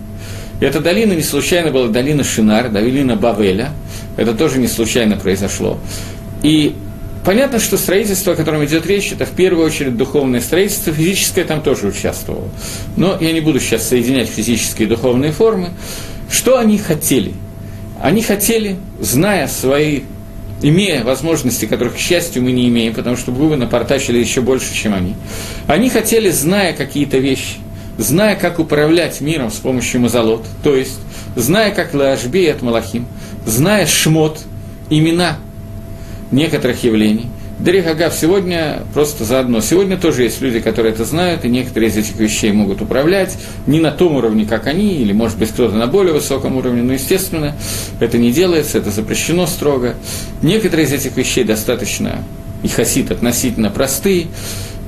и эта долина не случайно была долина Шинар, долина Бавеля. Это тоже не случайно произошло. И понятно, что строительство, о котором идет речь, это в первую очередь духовное строительство, физическое там тоже участвовало. Но я не буду сейчас соединять физические и духовные формы. Что они хотели? Они хотели, зная свои имея возможности, которых, к счастью, мы не имеем, потому что вы напортачили еще больше, чем они. Они хотели, зная какие-то вещи, зная, как управлять миром с помощью мазолот, то есть зная, как Лаашби от Малахим, зная шмот, имена некоторых явлений. Дерихагав сегодня просто заодно. Сегодня тоже есть люди, которые это знают, и некоторые из этих вещей могут управлять не на том уровне, как они, или, может быть, кто-то на более высоком уровне, но, естественно, это не делается, это запрещено строго. Некоторые из этих вещей достаточно, и хасид относительно простые,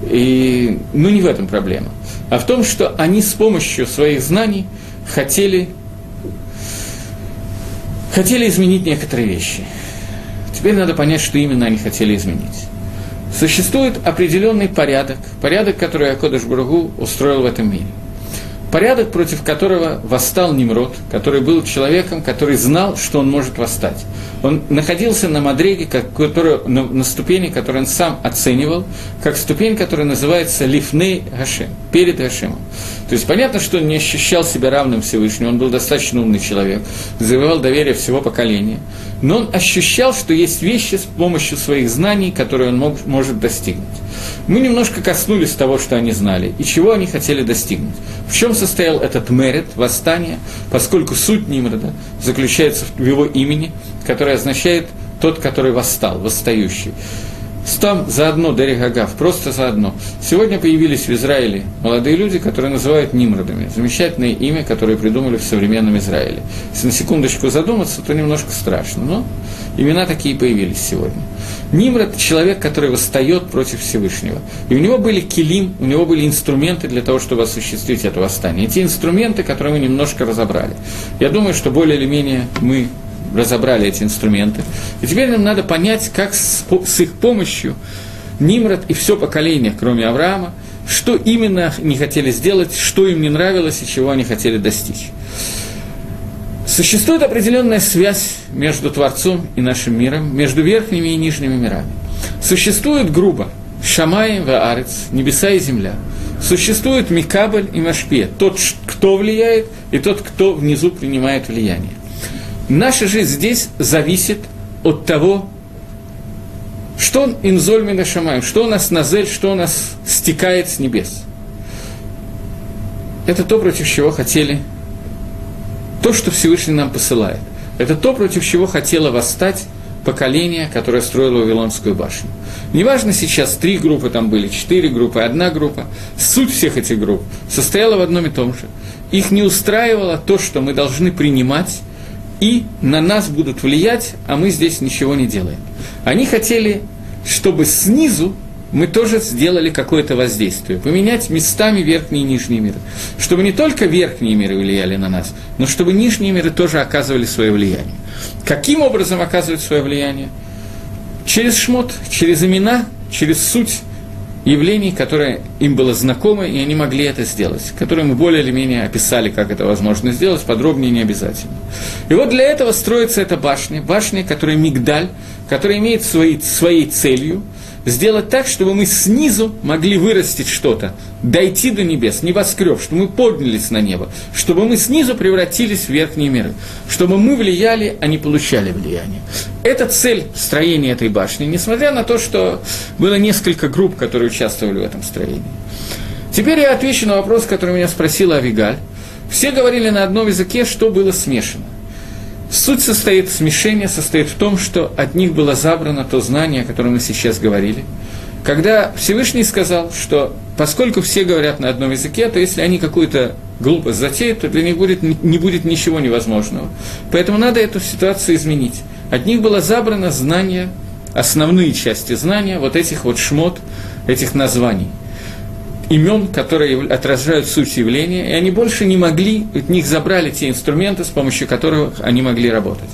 и, ну, не в этом проблема а в том, что они с помощью своих знаний хотели, хотели изменить некоторые вещи. Теперь надо понять, что именно они хотели изменить. Существует определенный порядок, порядок, который Акодыш Бургу устроил в этом мире. Порядок, против которого восстал Немрод, который был человеком, который знал, что он может восстать. Он находился на Мадреге, который, на, на ступени, которую он сам оценивал, как ступень, которая называется Лифней Гашем, перед Гашемом. То есть понятно, что он не ощущал себя равным Всевышнему, он был достаточно умный человек, завоевал доверие всего поколения, но он ощущал, что есть вещи с помощью своих знаний, которые он мог, может достигнуть. Мы немножко коснулись того, что они знали, и чего они хотели достигнуть. В чем состоял этот мерит, восстание, поскольку суть Нимрода заключается в его имени, которое означает тот, который восстал, восстающий. Там заодно, Дерих просто заодно. Сегодня появились в Израиле молодые люди, которые называют Нимродами. Замечательное имя, которое придумали в современном Израиле. Если на секундочку задуматься, то немножко страшно, но имена такие появились сегодня. Нимрод – человек, который восстает против Всевышнего. И у него были килим, у него были инструменты для того, чтобы осуществить это восстание. И те инструменты, которые мы немножко разобрали. Я думаю, что более или менее мы разобрали эти инструменты. И теперь нам надо понять, как с, с их помощью Нимрод и все поколение, кроме Авраама, что именно не хотели сделать, что им не нравилось и чего они хотели достичь. Существует определенная связь между Творцом и нашим миром, между верхними и нижними мирами. Существует грубо Шамай и Арец, небеса и земля. Существует Микабль и Машпе, тот, кто влияет, и тот, кто внизу принимает влияние. Наша жизнь здесь зависит от того, что инзоль мы нашамаем, что у нас назель, что у нас стекает с небес. Это то, против чего хотели, то, что Всевышний нам посылает. Это то, против чего хотело восстать поколение, которое строило Вавилонскую башню. Неважно сейчас, три группы там были, четыре группы, одна группа. Суть всех этих групп состояла в одном и том же. Их не устраивало то, что мы должны принимать и на нас будут влиять, а мы здесь ничего не делаем. Они хотели, чтобы снизу мы тоже сделали какое-то воздействие, поменять местами верхние и нижние миры. Чтобы не только верхние миры влияли на нас, но чтобы нижние миры тоже оказывали свое влияние. Каким образом оказывают свое влияние? Через шмот, через имена, через суть явлений, которые им было знакомо, и они могли это сделать, которые мы более или менее описали, как это возможно сделать, подробнее не обязательно. И вот для этого строится эта башня, башня, которая мигдаль, которая имеет своей, своей целью – сделать так, чтобы мы снизу могли вырастить что-то, дойти до небес, небоскреб, чтобы мы поднялись на небо, чтобы мы снизу превратились в верхние миры, чтобы мы влияли, а не получали влияние. Это цель строения этой башни, несмотря на то, что было несколько групп, которые участвовали в этом строении. Теперь я отвечу на вопрос, который меня спросила Авигаль. Все говорили на одном языке, что было смешано. Суть состоит, смешение состоит в том, что от них было забрано то знание, о котором мы сейчас говорили. Когда Всевышний сказал, что поскольку все говорят на одном языке, то если они какую-то глупость затеют, то для них будет, не будет ничего невозможного. Поэтому надо эту ситуацию изменить. От них было забрано знание, основные части знания, вот этих вот шмот, этих названий – имен, которые отражают суть явления, и они больше не могли, от них забрали те инструменты, с помощью которых они могли работать.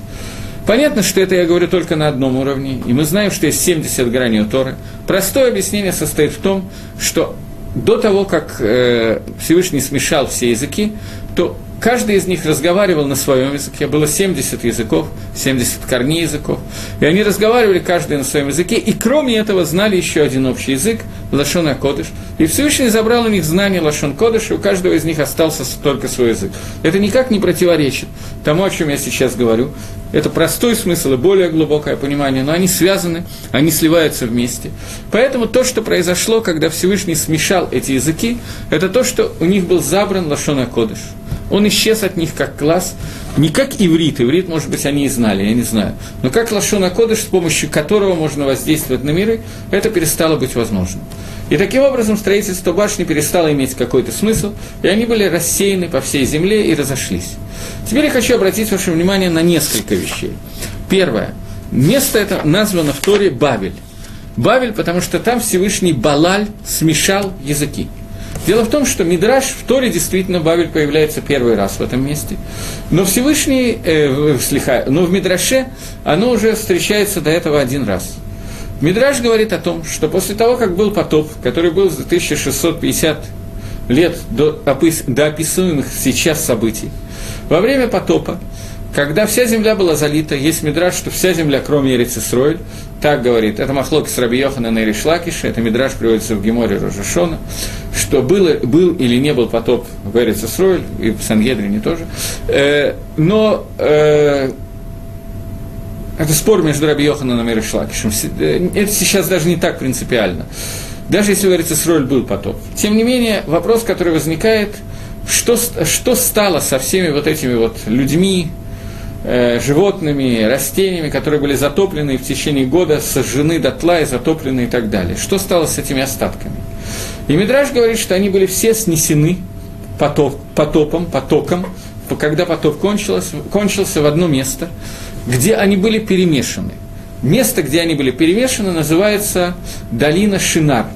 Понятно, что это я говорю только на одном уровне, и мы знаем, что есть 70 граней у Торы. Простое объяснение состоит в том, что до того, как э, Всевышний смешал все языки, то Каждый из них разговаривал на своем языке, было 70 языков, 70 корней языков, и они разговаривали каждый на своем языке, и кроме этого знали еще один общий язык, Лашон Кодыш, и Всевышний забрал у них знание Лашон Кодыш, и у каждого из них остался только свой язык. Это никак не противоречит тому, о чем я сейчас говорю. Это простой смысл и более глубокое понимание, но они связаны, они сливаются вместе. Поэтому то, что произошло, когда Всевышний смешал эти языки, это то, что у них был забран Лашон Кодыш – он исчез от них как класс, не как иврит, иврит, может быть, они и знали, я не знаю, но как Лашона Кодыш, с помощью которого можно воздействовать на миры, это перестало быть возможным. И таким образом строительство башни перестало иметь какой-то смысл, и они были рассеяны по всей земле и разошлись. Теперь я хочу обратить ваше внимание на несколько вещей. Первое. Место это названо в Торе Бавель. Бавель, потому что там Всевышний Балаль смешал языки. Дело в том, что Мидраш в Торе действительно Бавель появляется первый раз в этом месте, но Всевышний, э, слиха, но в Мидраше оно уже встречается до этого один раз. Мидраш говорит о том, что после того, как был потоп, который был за 1650 лет до, опис, до описуемых сейчас событий, во время потопа, когда вся земля была залита, есть мидраж, что вся земля, кроме Ерицисройль, так говорит, это Махлок с Раби Йохана на Иришлакише, это Мидраш приводится в Геморе Рожешона, что было, был или не был потоп в Эрицесройль, и в Сангедрине тоже, э, но э, это спор между Раби Йохананом и Иришлакишем. Э, это сейчас даже не так принципиально. Даже если в Эрицесройль был потоп. Тем не менее, вопрос, который возникает, что, что стало со всеми вот этими вот людьми, животными, растениями, которые были затоплены в течение года, сожжены дотла и затоплены и так далее. Что стало с этими остатками? И Мидраж говорит, что они были все снесены потоп, потопом, потоком, когда потоп кончился, кончился в одно место, где они были перемешаны. Место, где они были перемешаны, называется долина Шинар –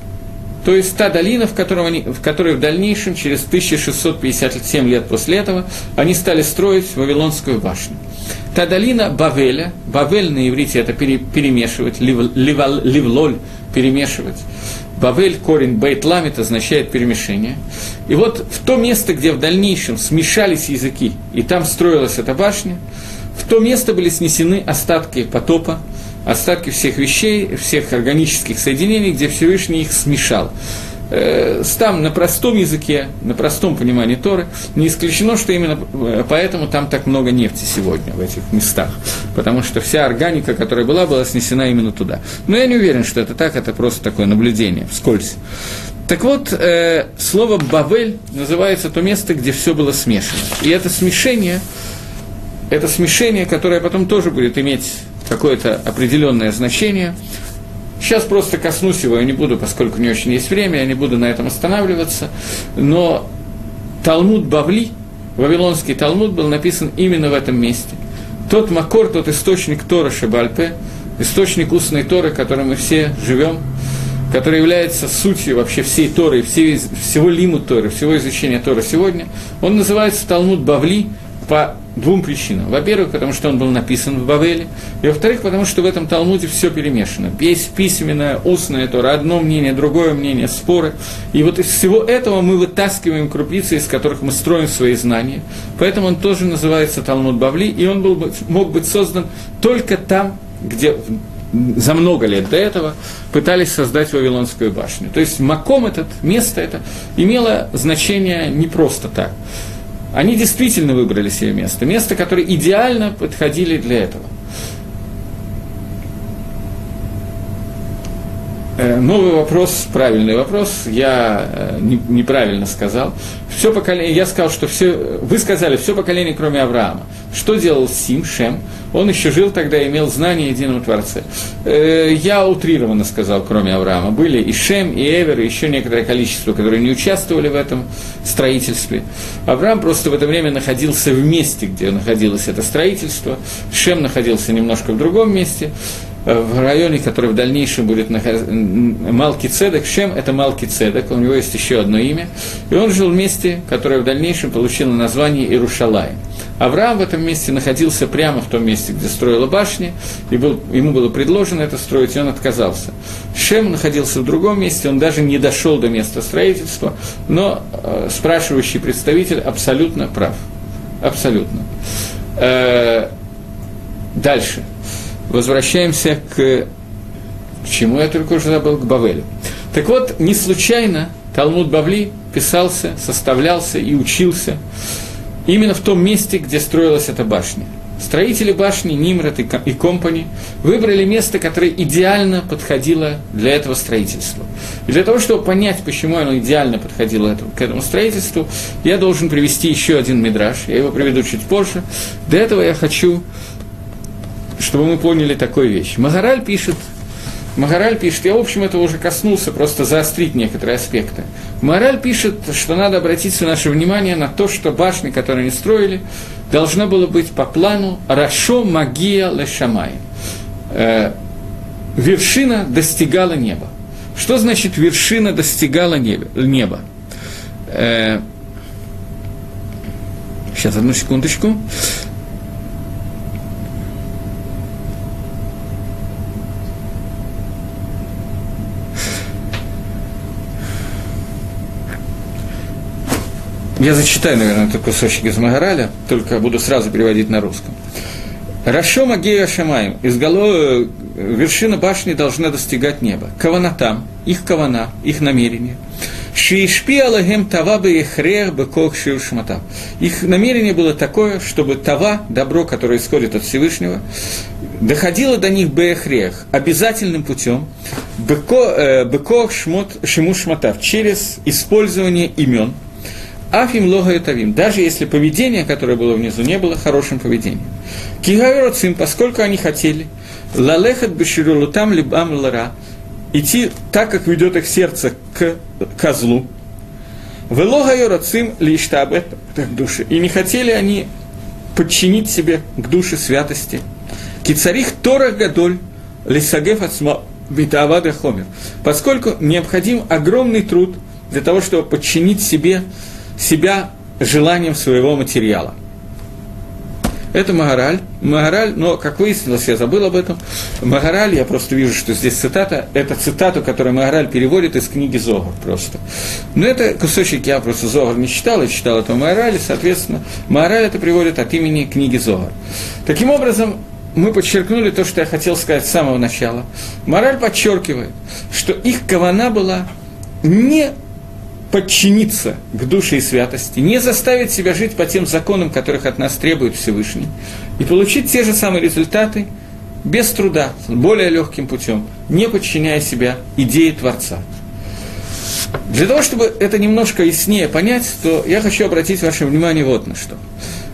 то есть та долина, в, котором они, в которой в дальнейшем, через 1657 лет после этого, они стали строить Вавилонскую башню. Та долина Бавеля, Бавель на иврите это пере, перемешивать, лив, ливал, ливлоль перемешивать. Бавель, корень бейтламит означает перемешение. И вот в то место, где в дальнейшем смешались языки, и там строилась эта башня, в то место были снесены остатки потопа, остатки всех вещей, всех органических соединений, где Всевышний их смешал. Э, там на простом языке, на простом понимании Торы, не исключено, что именно э, поэтому там так много нефти сегодня в этих местах, потому что вся органика, которая была, была снесена именно туда. Но я не уверен, что это так, это просто такое наблюдение, вскользь. Так вот, э, слово «бавель» называется то место, где все было смешано. И это смешение, это смешение, которое потом тоже будет иметь какое-то определенное значение. Сейчас просто коснусь его, я не буду, поскольку не очень есть время, я не буду на этом останавливаться. Но Талмуд Бавли, Вавилонский Талмуд, был написан именно в этом месте. Тот Макор, тот источник Тора Шабальпе, источник устной Торы, которым мы все живем, который является сутью вообще всей Торы, всей, всего лиму Торы, всего изучения Торы сегодня, он называется Талмуд Бавли по двум причинам. Во-первых, потому что он был написан в Бавеле, и во-вторых, потому что в этом Талмуде все перемешано. Есть письменное, устное Тора, одно мнение, другое мнение, споры. И вот из всего этого мы вытаскиваем крупицы, из которых мы строим свои знания. Поэтому он тоже называется Талмуд Бавли, и он был, бы мог быть создан только там, где за много лет до этого пытались создать Вавилонскую башню. То есть Маком этот, место это, имело значение не просто так. Они действительно выбрали себе место, место, которое идеально подходили для этого. Новый вопрос, правильный вопрос, я э, не, неправильно сказал. Все поколение, я сказал, что все, вы сказали, все поколение, кроме Авраама. Что делал Сим, Шем? Он еще жил тогда, имел знания о едином Творце. Э, я утрированно сказал, кроме Авраама. Были и Шем, и Эвер, и еще некоторое количество, которые не участвовали в этом строительстве. Авраам просто в это время находился в месте, где находилось это строительство. Шем находился немножко в другом месте в районе, который в дальнейшем будет находиться, Малки Цедек, Шем – это Малки Цедек, у него есть еще одно имя, и он жил в месте, которое в дальнейшем получило название Иерушалай. Авраам в этом месте находился прямо в том месте, где строила башня, и был, ему было предложено это строить, и он отказался. Шем находился в другом месте, он даже не дошел до места строительства, но э, спрашивающий представитель абсолютно прав. Абсолютно. Э, дальше возвращаемся к, к чему я только уже забыл, к Бавелю. Так вот, не случайно Талмуд Бавли писался, составлялся и учился именно в том месте, где строилась эта башня. Строители башни Нимрат и Компани выбрали место, которое идеально подходило для этого строительства. И для того, чтобы понять, почему оно идеально подходило к этому строительству, я должен привести еще один мидраж. Я его приведу чуть позже. До этого я хочу чтобы мы поняли такую вещь. Магараль пишет, Магараль пишет, я, в общем, этого уже коснулся, просто заострить некоторые аспекты. Магараль пишет, что надо обратить наше внимание на то, что башни, которые они строили, должно было быть по плану «Рашо магия лешамай». Э, вершина достигала неба. Что значит вершина достигала неба? Э, сейчас, одну секундочку. Я зачитаю, наверное, этот кусочек из Магараля, только буду сразу переводить на русском. Рашо Магея Шамаем, из головы вершина башни должна достигать неба. Каванатам, их кавана, их намерение. Шиишпи Аллахем Тава Бехрех Бекох Шиушмата. Их намерение было такое, чтобы Тава, добро, которое исходит от Всевышнего, доходило до них Бехрех обязательным путем, Бекох Шиму Шматав, через использование имен – Афим лога и тавим, даже если поведение, которое было внизу, не было хорошим поведением. Кигайроцим, поскольку они хотели, лалехат беширулутам либам лара, идти так, как ведет их сердце к козлу, Велога Йорацим лиштабет души. И не хотели они подчинить себе к душе святости. Кицарих Торах Гадоль Лисагеф Ацма Витавада Хомер. Поскольку необходим огромный труд для того, чтобы подчинить себе себя желанием своего материала. Это Магараль. Магараль, но, как выяснилось, я забыл об этом. Магараль, я просто вижу, что здесь цитата, это цитату, которую Магараль переводит из книги Зогар просто. Но это кусочек я просто Зогар не читал, я читал это Магараль, соответственно, Магараль это приводит от имени книги Зогар. Таким образом, мы подчеркнули то, что я хотел сказать с самого начала. Мораль подчеркивает, что их кавана была не подчиниться к душе и святости, не заставить себя жить по тем законам, которых от нас требует Всевышний, и получить те же самые результаты без труда, более легким путем, не подчиняя себя идее Творца. Для того, чтобы это немножко яснее понять, то я хочу обратить ваше внимание вот на что.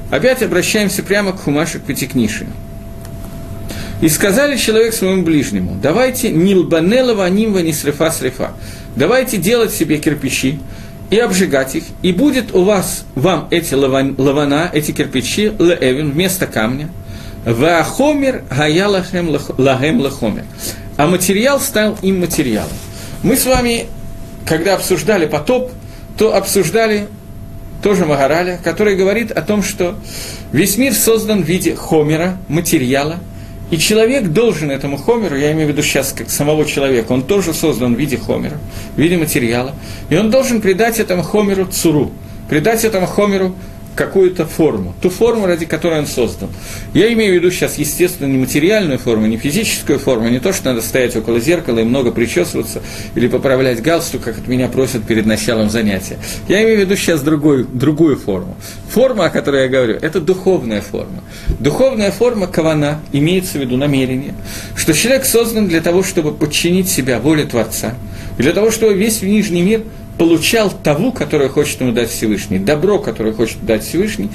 Опять обращаемся прямо к Хумашу, к. И сказали человек своему ближнему, давайте нилбанелова нимва не срефа срефа. Давайте делать себе кирпичи и обжигать их, и будет у вас, вам эти лавана, эти кирпичи, леэвин, вместо камня, ваахомер гаялахем лагем лахомер. А материал стал им материалом. Мы с вами, когда обсуждали потоп, то обсуждали тоже Магараля, который говорит о том, что весь мир создан в виде хомера, материала – и человек должен этому хомеру, я имею в виду сейчас как самого человека, он тоже создан в виде хомера, в виде материала, и он должен придать этому хомеру цуру, придать этому хомеру какую-то форму, ту форму, ради которой он создан. Я имею в виду сейчас, естественно, не материальную форму, не физическую форму, не то, что надо стоять около зеркала и много причесываться или поправлять галстук, как от меня просят перед началом занятия. Я имею в виду сейчас другой, другую форму. Форма, о которой я говорю, это духовная форма. Духовная форма кавана имеется в виду намерение, что человек создан для того, чтобы подчинить себя воле Творца, для того, чтобы весь нижний мир получал того, которое хочет ему дать Всевышний, добро, которое хочет дать Всевышний,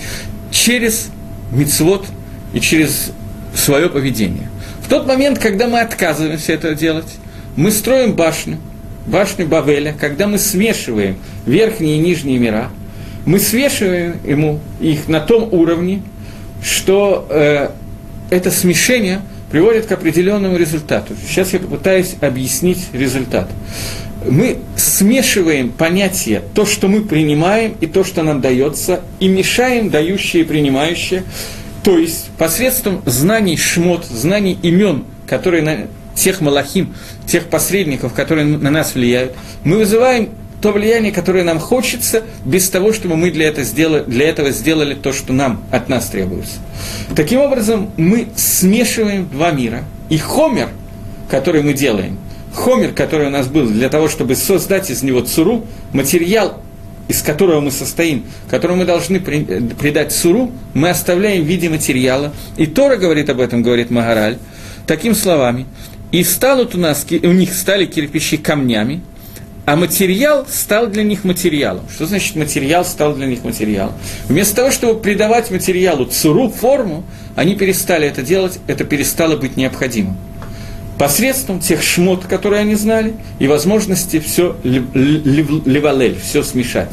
через мицвод и через свое поведение. В тот момент, когда мы отказываемся это делать, мы строим башню, башню Бавеля, когда мы смешиваем верхние и нижние мира, мы смешиваем ему их на том уровне, что э, это смешение приводит к определенному результату. Сейчас я попытаюсь объяснить результат мы смешиваем понятия, то, что мы принимаем, и то, что нам дается, и мешаем дающие и принимающие, то есть посредством знаний шмот, знаний имен, которые на тех малахим, тех посредников, которые на нас влияют, мы вызываем то влияние, которое нам хочется, без того, чтобы мы для, этого сделали, для этого сделали то, что нам от нас требуется. Таким образом, мы смешиваем два мира. И хомер, который мы делаем – хомер, который у нас был, для того, чтобы создать из него цуру, материал, из которого мы состоим, которому мы должны придать цуру, мы оставляем в виде материала. И Тора говорит об этом, говорит Магараль, такими словами. И станут у нас, у них стали кирпичи камнями, а материал стал для них материалом. Что значит материал стал для них материалом? Вместо того, чтобы придавать материалу цуру, форму, они перестали это делать, это перестало быть необходимым посредством тех шмот, которые они знали, и возможности все левалель, все смешать.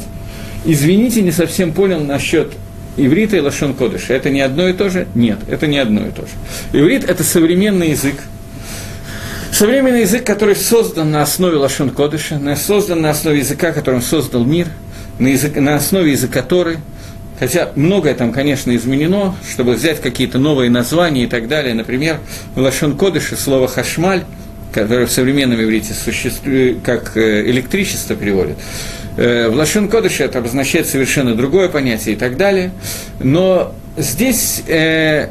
Извините, не совсем понял насчет иврита и лашон кодыша. Это не одно и то же? Нет, это не одно и то же. Иврит – это современный язык, Современный язык, который создан на основе Лашон Кодыша, создан на основе языка, которым создал мир, на, язык, на основе языка Торы – Хотя многое там, конечно, изменено, чтобы взять какие-то новые названия и так далее. Например, в Лашон Кодыше слово «хашмаль», которое в современном иврите существует, как э, электричество переводит, э, в Лашон Кодыше это обозначает совершенно другое понятие и так далее. Но здесь, э,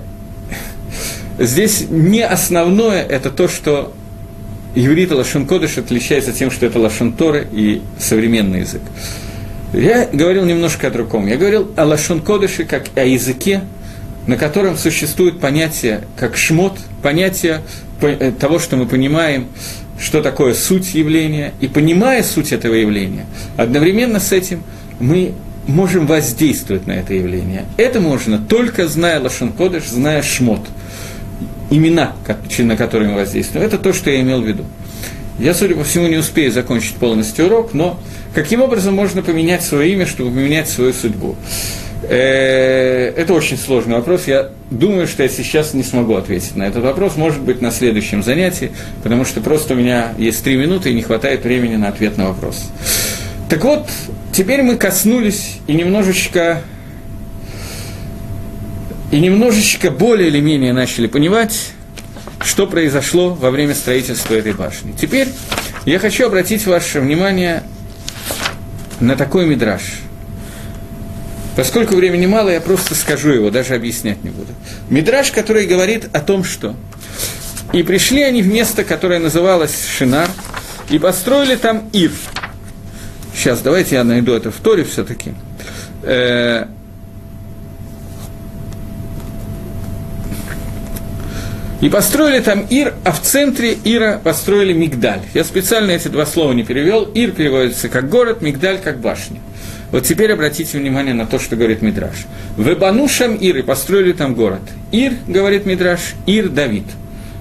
здесь не основное это то, что иврит и Лашон Кодыш отличается тем, что это Лашон Торы и современный язык. Я говорил немножко о другом. Я говорил о лашон кодыше, как о языке, на котором существует понятие, как шмот, понятие э, того, что мы понимаем, что такое суть явления, и понимая суть этого явления, одновременно с этим мы можем воздействовать на это явление. Это можно только зная Лашон Кодыш, зная Шмот, имена, на которые мы воздействуем. Это то, что я имел в виду. Я, судя по всему, не успею закончить полностью урок, но каким образом можно поменять свое имя, чтобы поменять свою судьбу? Э, это очень сложный вопрос. Я думаю, что я сейчас не смогу ответить на этот вопрос. Может быть, на следующем занятии, потому что просто у меня есть три минуты и не хватает времени на ответ на вопрос. Так вот, теперь мы коснулись и немножечко и немножечко более или менее начали понимать, что произошло во время строительства этой башни. Теперь я хочу обратить ваше внимание на такой мидраж. Поскольку времени мало, я просто скажу его, даже объяснять не буду. Мидраж, который говорит о том, что «И пришли они в место, которое называлось Шинар, и построили там Ир». Сейчас, давайте я найду это в Торе все-таки. Э, И построили там Ир, а в центре Ира построили Мигдаль. Я специально эти два слова не перевел. Ир переводится как город, Мигдаль как башня. Вот теперь обратите внимание на то, что говорит Мидраш. Вебанушам Ир, и построили там город. Ир, говорит Мидраш, Ир Давид.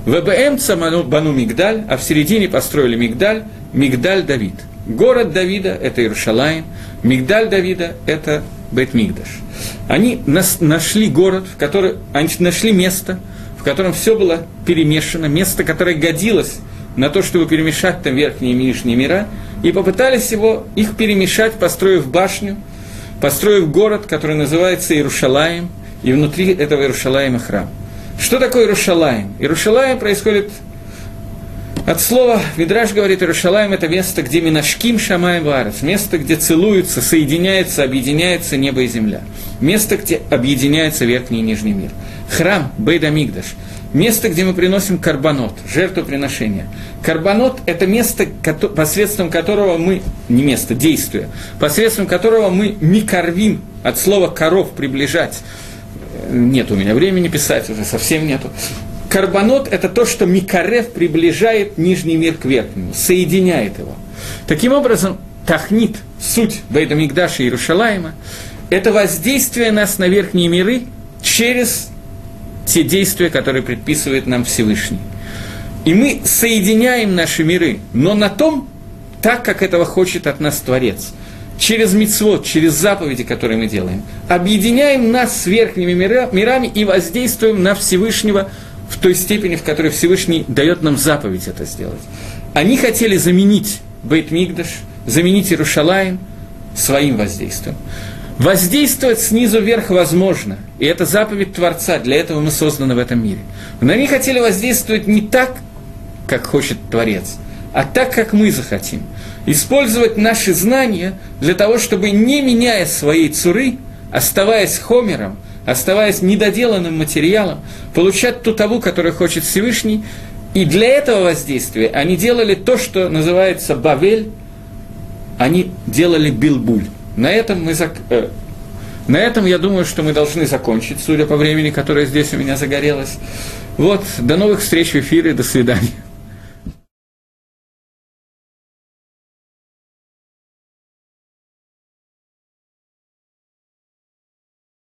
ВБМ Цаману Бану Мигдаль, а в середине построили Мигдаль, Мигдаль Давид. Город Давида – это Иерушалаем, Мигдаль Давида – это Бет Мигдаш. Они нас, нашли город, в который, они нашли место – котором все было перемешано, место, которое годилось на то, чтобы перемешать там верхние и нижние мира, и попытались его, их перемешать, построив башню, построив город, который называется Иерушалаем, и внутри этого Иерушалаема храм. Что такое Иерушалаем? Иерушалаем происходит От слова Видраж говорит, Иерушалаем – это место, где Минашким Шамай Варес, место, где целуются, соединяются, объединяется небо и земля, место, где объединяется верхний и нижний мир. Храм Бейда Мигдаш – место, где мы приносим карбонот, жертвоприношение. Карбонот – это место, посредством которого мы, не место, действие, посредством которого мы микорвим, от слова коров приближать, нет у меня времени писать, уже совсем нету. Карбонот – это то, что Микарев приближает нижний мир к верхнему, соединяет его. Таким образом, Тахнит, суть Бейда Мигдаша и Иерушалаема, это воздействие нас на верхние миры через те действия, которые предписывает нам Всевышний. И мы соединяем наши миры, но на том, так, как этого хочет от нас Творец. Через мицвод, через заповеди, которые мы делаем. Объединяем нас с верхними мирами и воздействуем на Всевышнего – в той степени, в которой Всевышний дает нам заповедь это сделать. Они хотели заменить Бейт Мигдаш, заменить Иерушалаем своим воздействием. Воздействовать снизу вверх возможно, и это заповедь Творца, для этого мы созданы в этом мире. Но они хотели воздействовать не так, как хочет Творец, а так, как мы захотим. Использовать наши знания для того, чтобы, не меняя своей цуры, оставаясь хомером, оставаясь недоделанным материалом, получать ту таву, которую хочет Всевышний. И для этого воздействия они делали то, что называется Бавель, они делали билбуль. На этом мы зак... э, на этом я думаю, что мы должны закончить, судя по времени, которое здесь у меня загорелось. Вот, до новых встреч в эфире, до свидания.